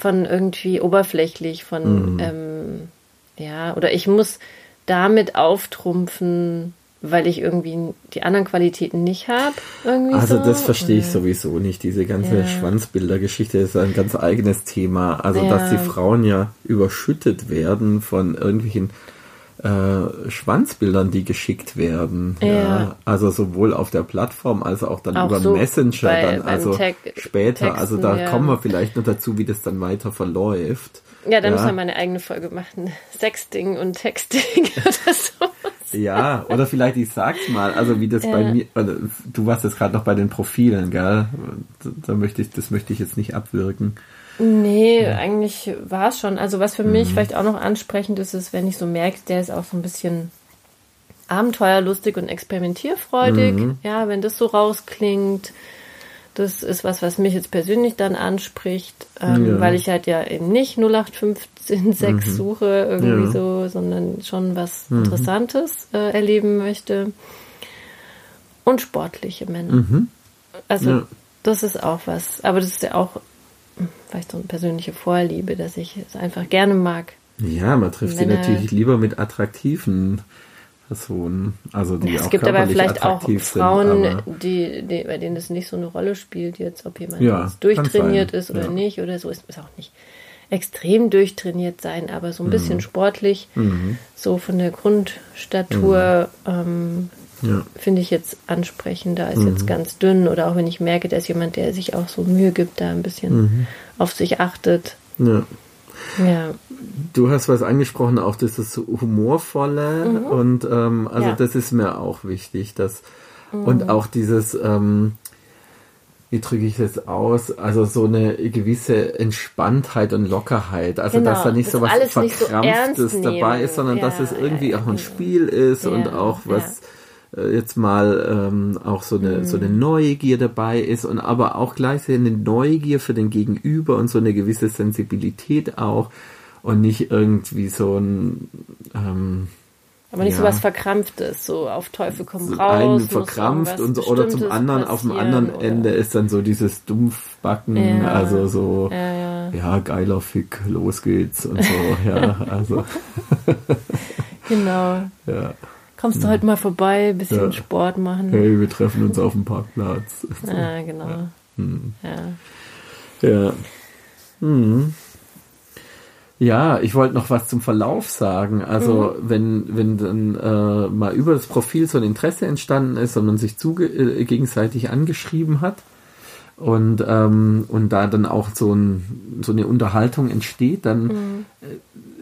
von irgendwie oberflächlich, von, ähm, ja, oder ich muss damit auftrumpfen, weil ich irgendwie die anderen Qualitäten nicht habe.
Also
so.
das verstehe ich sowieso nicht. Diese ganze
Ja.
Schwanzbildergeschichte ist ein ganz eigenes Thema. Also
Ja.
dass die Frauen ja überschüttet werden von irgendwelchen äh, Schwanzbildern, die geschickt werden.
Ja.
Also sowohl auf der Plattform als auch dann
Auch
über
so
Messenger
bei-
dann. Also
Tag-
später. also da
Texten, ja.
kommen wir vielleicht noch dazu, wie das dann weiter verläuft.
Ja, da
Ja.
müssen wir mal eine eigene Folge machen. Sexting und Texting oder so.
Ja, oder vielleicht, ich sag's mal, also wie das bei
Ja.
mir, also du warst jetzt gerade noch bei den Profilen, gell? Da möchte ich, das möchte ich jetzt nicht abwirken.
Nee, eigentlich war es schon. Also was für mich
Mhm.
vielleicht auch noch ansprechend ist, ist, wenn ich so merke, der ist auch so ein bisschen abenteuerlustig und experimentierfreudig.
Mhm.
Ja, wenn das so rausklingt, das ist was, was mich jetzt persönlich dann anspricht, ähm,
Ja.
weil ich halt ja eben nicht 0815 suche irgendwie
Mhm. Ja. Mhm.
so, sondern schon was Interessantes äh, erleben möchte. Und sportliche Männer. Also
Ja.
das ist auch was. Aber das ist ja auch vielleicht so eine persönliche Vorliebe, dass ich es einfach gerne mag.
Ja, man trifft sie
Männer-
natürlich lieber mit attraktiven Personen, also die
es
auch
gibt aber vielleicht auch Frauen,
sind.
Die, die, bei denen das nicht so eine Rolle spielt, jetzt ob jemand
Ja,
jetzt durchtrainiert ist oder
ja.
nicht oder so. Es muss auch nicht extrem durchtrainiert sein, aber so ein bisschen
Mhm.
sportlich, so von der Grundstatur ähm,
ja.
finde ich jetzt ansprechender als
Mhm.
jetzt ganz dünn oder auch wenn ich merke, da ist jemand, der sich auch so Mühe gibt, da ein bisschen
Mhm.
auf sich achtet.
ja.
Ja.
Du hast was angesprochen, auch das Humorvolle und ähm, also
Mhm. Ja. Mhm.
das ist mir auch wichtig, dass und auch dieses ähm, wie drücke ich das aus? Also so eine gewisse Entspanntheit und Lockerheit. Also
Genau,
dass da nicht so was
so
Verkrampftes
ernst
dabei
nehmen.
ist, sondern dass
Ja,
es irgendwie auch ein
genau.
Spiel ist und auch was jetzt mal ähm, auch so eine so eine
Mhm.
Neugier dabei ist und aber auch gleichzeitig eine Neugier für den Gegenüber und so eine gewisse Sensibilität auch und nicht irgendwie so ein ähm,
Aber nicht
Ja.
so was Verkrampftes, so auf Teufel komm
so
raus.
einen verkrampft und so, oder zum anderen auf dem anderen
oder-
Ende ist dann so dieses Dumpfbacken,
Ja.
also so
Ja, ja.
ja geiler Fick, los geht's und so, ja, also
Genau.
ja.
Kommst du heute mal vorbei, bisschen
Ja.
Sport machen?
Hey, wir treffen uns auf dem Parkplatz.
Ja, genau.
Hm.
Ja.
Ja. Hm. Ja, ich wollte noch was zum Verlauf sagen. Also wenn, wenn dann äh, mal über das Profil so ein Interesse entstanden ist und man sich zuge äh, gegenseitig angeschrieben hat und, ähm, und da dann auch so, ein, so eine Unterhaltung entsteht, dann äh,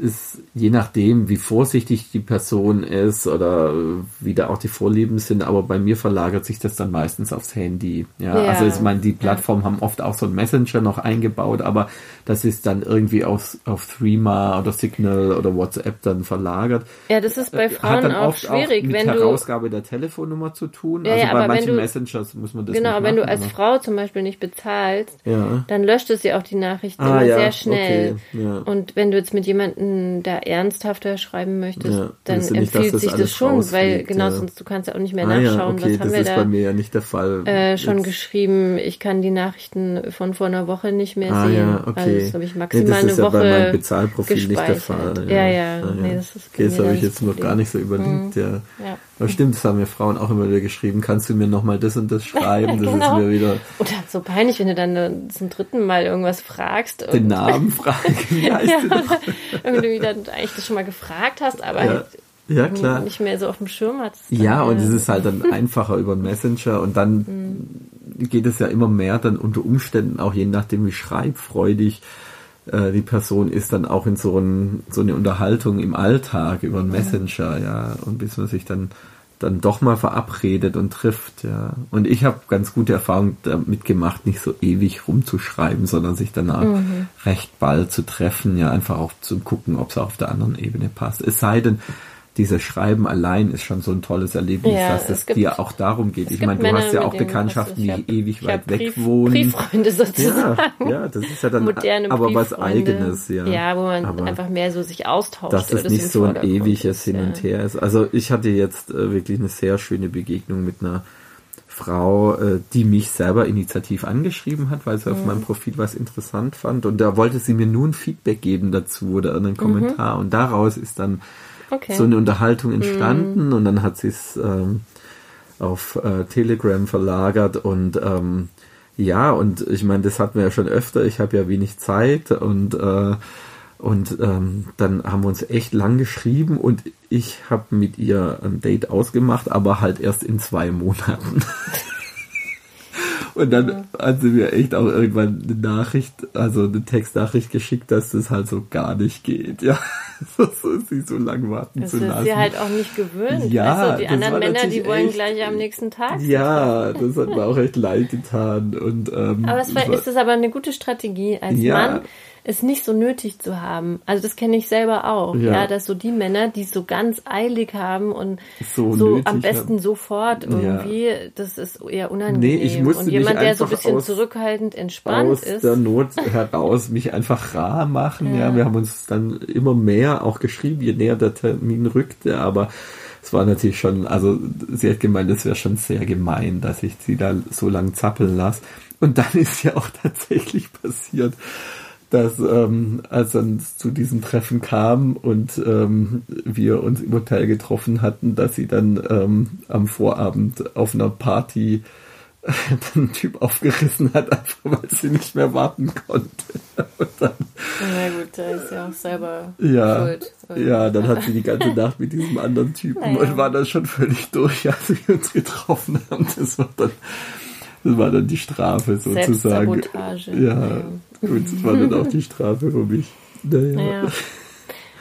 ist je nachdem, wie vorsichtig die Person ist oder wie da auch die Vorlieben sind, aber bei mir verlagert sich das dann meistens aufs Handy. Ja,
Ja.
also ich meine, die Plattformen haben oft auch so einen Messenger noch eingebaut, aber das ist dann irgendwie auf, auf Threema oder Signal oder WhatsApp dann verlagert.
ja, das ist bei
Hat
Frauen
dann
auch
oft
schwierig,
auch mit
wenn du
Herausgabe der Telefonnummer zu tun.
Ja,
also
ja,
bei manchen
du-
Messengers muss man das
genau,
nicht
wenn du
machen,
als Frau zum Beispiel nicht bezahlst, dann löscht es ja auch die Nachrichten
Ah,
immer sehr schnell.
okay.
Und wenn du jetzt mit jemandem da ernsthafter schreiben möchtest,
Ja,
dann empfiehlt
das
sich das schon, weil
rausfliegt,
genau,
ja.
sonst du kannst ja auch nicht mehr
Ah, ja,
nachschauen,
okay,
was haben
das
wir
ist
da
bei mir ja nicht der Fall.
äh, schon
Jetzt-
geschrieben, ich kann die Nachrichten von vor einer Woche nicht mehr
Ah,
sehen.
ja, okay.
Also das habe ich
Nee,
maximal
das ist
eine
ja bei
Woche
meinem Bezahlprofil nicht der
gespeichert.
Fall.
Ja, ja, nee, das ist bei
okay, das habe ich
das
jetzt noch gar nicht so überlegt, ja.
Ja.
Aber stimmt, das haben mir Frauen auch immer wieder geschrieben. Kannst du mir nochmal das und das schreiben? Das
Genau.
ist mir wieder
Oder so peinlich, wenn du dann zum dritten Mal irgendwas fragst
den Namen fragen. Wie heißt
ja,
du
dann eigentlich das schon mal gefragt hast, aber
Ja.
halt
Ja, klar.
nicht mehr so auf dem Schirm hattest.
Ja, und es ist halt dann einfacher über den Messenger und dann geht es ja immer mehr dann unter Umständen auch je nachdem wie schreibfreudig äh, die Person ist dann auch in so, ein, so eine Unterhaltung im Alltag über den Messenger, ja, und bis man sich dann dann doch mal verabredet und trifft, ja. Und ich habe ganz gute Erfahrungen damit gemacht, nicht so ewig rumzuschreiben, sondern sich danach recht bald zu treffen, ja, einfach auch zu gucken, ob es auf der anderen Ebene passt. Es sei denn, dieses Schreiben allein ist schon so ein tolles Erlebnis,
Ja,
dass
es
es
gibt-
dir auch darum geht. Ich meine, du
Männer,
hast ja auch Bekanntschaften, die ewig
ich
weit
hab
weg
Brief,
wohnen.
Brieffreunde sozusagen.
Ja, ja, das ist ja dann
Moderne
aber was. Eigenes, ja.
Ja, wo man
aber
einfach mehr so sich austauscht.
dass es nicht so ein ewiges
ist,
Hin und Her ist. Also ich hatte jetzt äh, wirklich eine sehr schöne Begegnung mit einer Frau, äh, die mich selber initiativ angeschrieben hat, weil sie
Mhm.
auf meinem Profil was interessant fand und da wollte sie mir nur ein Feedback geben dazu oder einen Kommentar und daraus ist dann
Mhm. Okay.
So eine Unterhaltung entstanden und dann hat sie es ähm, auf äh, Telegram verlagert und ähm, ja, und ich meine, das hatten wir ja schon öfter, ich habe ja wenig Zeit und äh, und ähm, dann haben wir uns echt lang geschrieben und ich habe mit ihr ein Date ausgemacht, aber halt erst in zwei Monaten. Und dann hat sie mir echt auch irgendwann eine Nachricht, also eine Textnachricht geschickt, dass das halt so gar nicht geht. Ja, sie so lang warten
Das
zu
ist
lassen.
sie halt auch nicht gewöhnt.
Ja,
du, die
das
anderen Männer, die wollen
echt-
gleich am nächsten Tag.
ja, das hat mir auch echt leid getan. Und, ähm,
Aber es war- ist es aber eine gute Strategie, als
Ja.
Mann es nicht so nötig zu haben. Also das kenne ich selber auch.
Ja.
Ja. dass so die Männer, die es so ganz eilig haben und
So
so, am besten
haben.
sofort irgendwie, das ist eher unangenehm.
Nee, ich musste
und jemand, der so ein bisschen
aus-
zurückhaltend entspannt
aus
ist.
der Not heraus mich einfach rar machen. Ja.
Ja.
wir haben uns dann immer mehr auch geschrieben, je näher der Termin rückte, aber es war natürlich schon, also sie hat gemeint, es wäre schon sehr gemein, dass ich sie da so lang zappeln lasse. Und dann ist ja auch tatsächlich passiert, dass ähm, als dann zu diesem Treffen kam und ähm, wir uns im Hotel getroffen hatten, dass sie dann ähm, am Vorabend auf einer Party dann einen Typ aufgerissen hat, einfach weil sie nicht mehr warten konnte. Und dann,
Na gut, da ist ja auch selber
ja,
schuld.
ja, dann hat sie die ganze Nacht mit diesem anderen Typen
Naja.
und war dann schon völlig durch, als wir uns getroffen haben. Das war dann, das war dann die Strafe sozusagen.
Selbstsabotage.
Ja,
Ja.
Gut, das war dann auch die Strafe für mich. Naja.
Naja.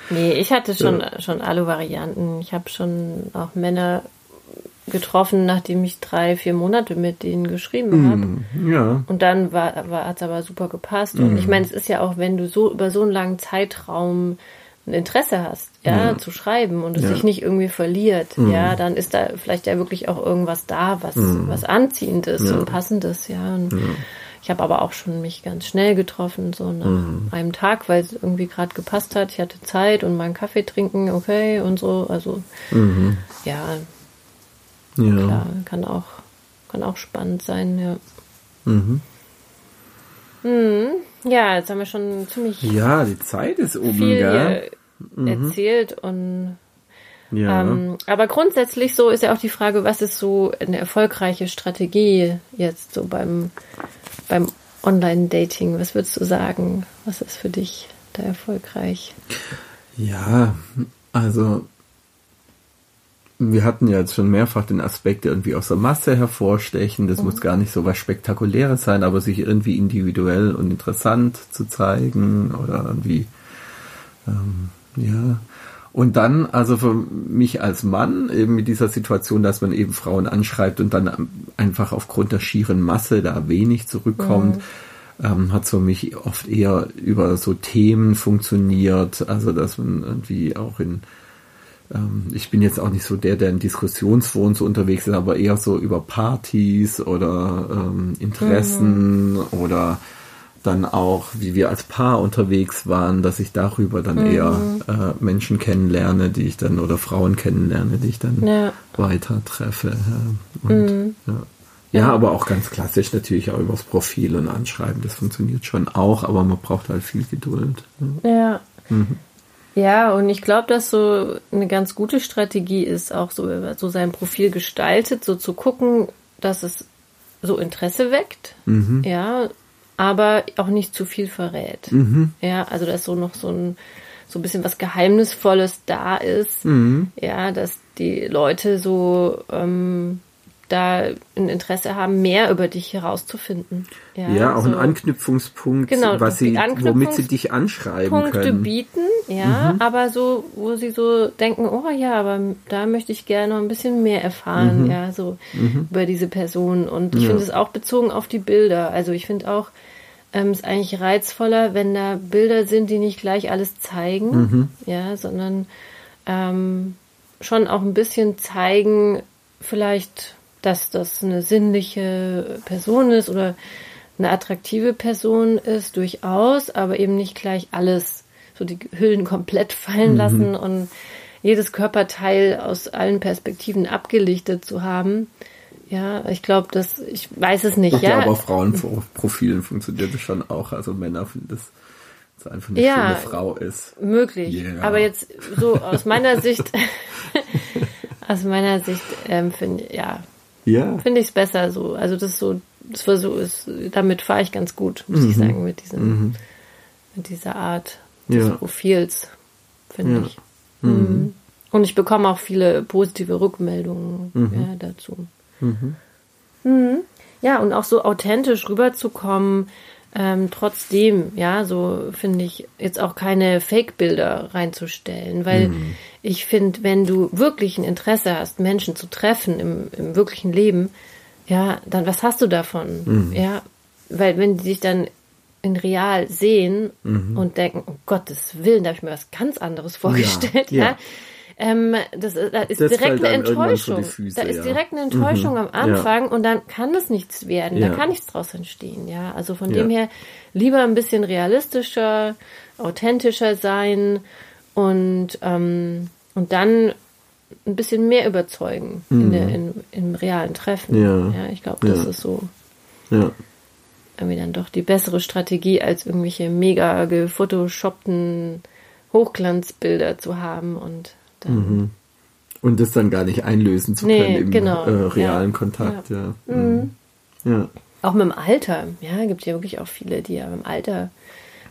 Nee, ich hatte schon, schon alle Varianten. Ich habe schon auch Männer getroffen, nachdem ich drei, vier Monate mit denen geschrieben habe.
Ja,
Und dann war, war hat's aber super gepasst. Und
Mhm.
ich meine, es ist ja auch, wenn du so über so einen langen Zeitraum ein Interesse hast, ja,
Ja.
zu schreiben und es
Ja.
Sich nicht irgendwie verliert, ja, dann ist da vielleicht ja wirklich auch irgendwas da, was, was anziehend ist und passendes, ja. Und Ich habe aber auch schon mich ganz schnell getroffen, so nach
Mhm.
einem Tag, weil es irgendwie gerade gepasst hat. Ich hatte Zeit und mal einen Kaffee trinken, okay, und so. Also ja,
ja.
klar, kann auch, kann auch spannend sein, ja.
Mhm.
Hm, ja, jetzt haben wir schon ziemlich
Ja, die Zeit ist um,
viel
gell?
hier erzählt und
Ja.
ähm, aber grundsätzlich so ist ja auch die Frage, was ist so eine erfolgreiche Strategie jetzt so beim beim Online-Dating? Was würdest du sagen? Was ist für dich da erfolgreich?
Ja, also wir hatten ja jetzt schon mehrfach den Aspekt irgendwie aus der Masse hervorstechen. Das muss gar nicht so was Spektakuläres sein, aber sich irgendwie individuell und interessant zu zeigen oder irgendwie, ähm, ja. Und dann, also für mich als Mann, eben mit dieser Situation, dass man eben Frauen anschreibt und dann einfach aufgrund der schieren Masse da wenig zurückkommt, ähm, hat so mich oft eher über so Themen funktioniert, also dass man irgendwie auch in ähm, ich bin jetzt auch nicht so der, der in Diskussionsforen so unterwegs ist, aber eher so über Partys oder ähm, Interessen mhm. oder dann auch, wie wir als Paar unterwegs waren, dass ich darüber dann mhm. eher äh, Menschen kennenlerne, die ich dann oder Frauen kennenlerne, die ich dann ja. weiter treffe. Ja. Und, mhm. ja. ja. aber auch ganz klassisch natürlich auch übers Profil und Anschreiben. Das funktioniert schon auch, aber man braucht halt viel Geduld.
Ja. Mhm. Ja, und ich glaube, dass so eine ganz gute Strategie ist, auch so, so sein Profil gestaltet, so zu gucken, dass es so Interesse weckt. Mhm. Ja, aber auch nicht zu viel verrät. Mhm. Ja, also dass so noch so ein so ein bisschen was Geheimnisvolles da ist. Mhm. Ja, dass die Leute so ähm, da ein Interesse haben, mehr über dich herauszufinden.
Ja, ja auch so. ein Anknüpfungspunkt,
genau,
was sie, womit sie dich anschreiben Punkte können.
bieten, ja, mhm. aber so, wo sie so denken, oh ja, aber da möchte ich gerne noch ein bisschen mehr erfahren, mhm. ja, so mhm. über diese Person. Und ich ja. finde es auch bezogen auf die Bilder. Also ich finde auch, ähm, ist eigentlich reizvoller, wenn da Bilder sind, die nicht gleich alles zeigen, mhm. ja, sondern ähm, schon auch ein bisschen zeigen, vielleicht, dass das eine sinnliche Person ist oder eine attraktive Person ist, durchaus, aber eben nicht gleich alles, so die Hüllen komplett fallen mhm. lassen und jedes Körperteil aus allen Perspektiven abgelichtet zu haben. Ja, ich glaube, dass ich weiß es nicht.
ja,
ja,
aber Frauenprofilen funktioniert das schon auch. Also Männer finden das dass einfach eine ja, schöne Frau ist.
Möglich. Yeah. Aber jetzt so aus meiner Sicht, aus meiner Sicht ähm, finde ja, ja. finde ich es besser so. Also das ist so, das war so, ist, damit fahre ich ganz gut, muss mhm. ich sagen, mit diesem, mhm. mit dieser Art des ja. Profils, finde ja. ich. Mhm. mhm. Und ich bekomme auch viele positive Rückmeldungen mhm. ja, dazu. Mhm. Ja, und auch so authentisch rüberzukommen, ähm, trotzdem, ja, so finde ich jetzt auch keine Fake-Bilder reinzustellen, weil mhm. ich finde, wenn du wirklich ein Interesse hast, Menschen zu treffen im, im wirklichen Leben, ja, dann was hast du davon? Mhm. Ja, weil wenn die sich dann in real sehen mhm. und denken, um Gottes Willen, da habe ich mir was ganz anderes vorgestellt, ja, ja ähm, das, da ist das direkt eine Enttäuschung. Füße, da ist direkt eine Enttäuschung mhm. am Anfang ja. und dann kann es nichts werden, ja. da kann nichts draus entstehen, ja. Also von ja. dem her lieber ein bisschen realistischer, authentischer sein und, ähm, und dann ein bisschen mehr überzeugen mhm. in der, in, im realen Treffen. Ja, ja ich glaube, das ist so. Ja irgendwie dann doch die bessere Strategie, als irgendwelche mega gefotoshoppten Hochglanzbilder zu haben und
Mhm. Und das dann gar nicht einlösen zu können nee, im genau. äh, realen ja. Kontakt, ja. Ja. Mhm.
mhm. ja. Auch mit dem Alter, ja, gibt ja wirklich auch viele, die ja im Alter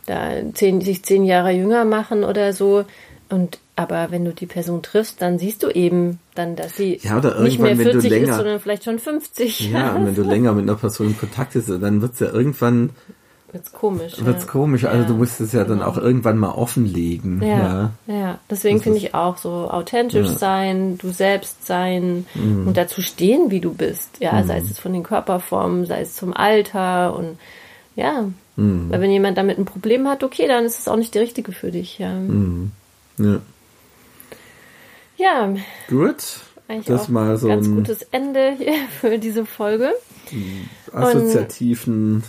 da zehn, sich zehn Jahre jünger machen oder so. Und aber wenn du die Person triffst, dann siehst du eben dann, dass sie
ja,
nicht mehr 40 länger, ist, sondern vielleicht schon 50.
Ja, und wenn du länger mit einer Person in Kontakt bist, dann wird es ja irgendwann
wird's komisch.
Wird's ja. komisch. Also ja. du musst es ja dann genau. auch irgendwann mal offenlegen.
Ja, ja. ja. Deswegen finde ich auch so authentisch sein, du selbst sein mhm. und dazu stehen, wie du bist. Ja, mhm. sei es von den Körperformen, sei es zum Alter und ja. Mhm. Weil wenn jemand damit ein Problem hat, okay, dann ist es auch nicht die richtige für dich. Ja. Mhm. Ja. Ja.
Gut.
Eigentlich das mal so ein ganz gutes Ende hier für diese Folge.
Assoziativen. Und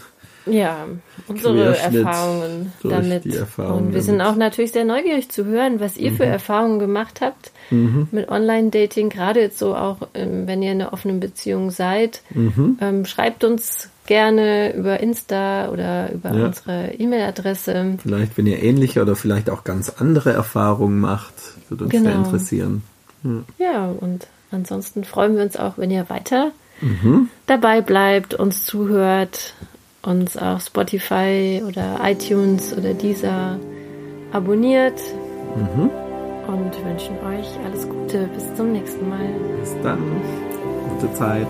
ja, unsere Erfahrungen damit. Erfahrungen und wir sind auch natürlich sehr neugierig zu hören, was ihr mhm. für Erfahrungen gemacht habt mhm. mit Online-Dating, gerade jetzt so auch, ähm, wenn ihr in einer offenen Beziehung seid. Mhm. Ähm, schreibt uns gerne über Insta oder über ja. unsere E-Mail-Adresse.
Vielleicht, wenn ihr ähnliche oder vielleicht auch ganz andere Erfahrungen macht, würde uns genau. sehr interessieren.
Ja. ja, und ansonsten freuen wir uns auch, wenn ihr weiter mhm. dabei bleibt, uns zuhört uns auf Spotify oder iTunes oder dieser abonniert. Mhm. Und wünschen euch alles Gute. Bis zum nächsten Mal.
Bis dann. Gute Zeit.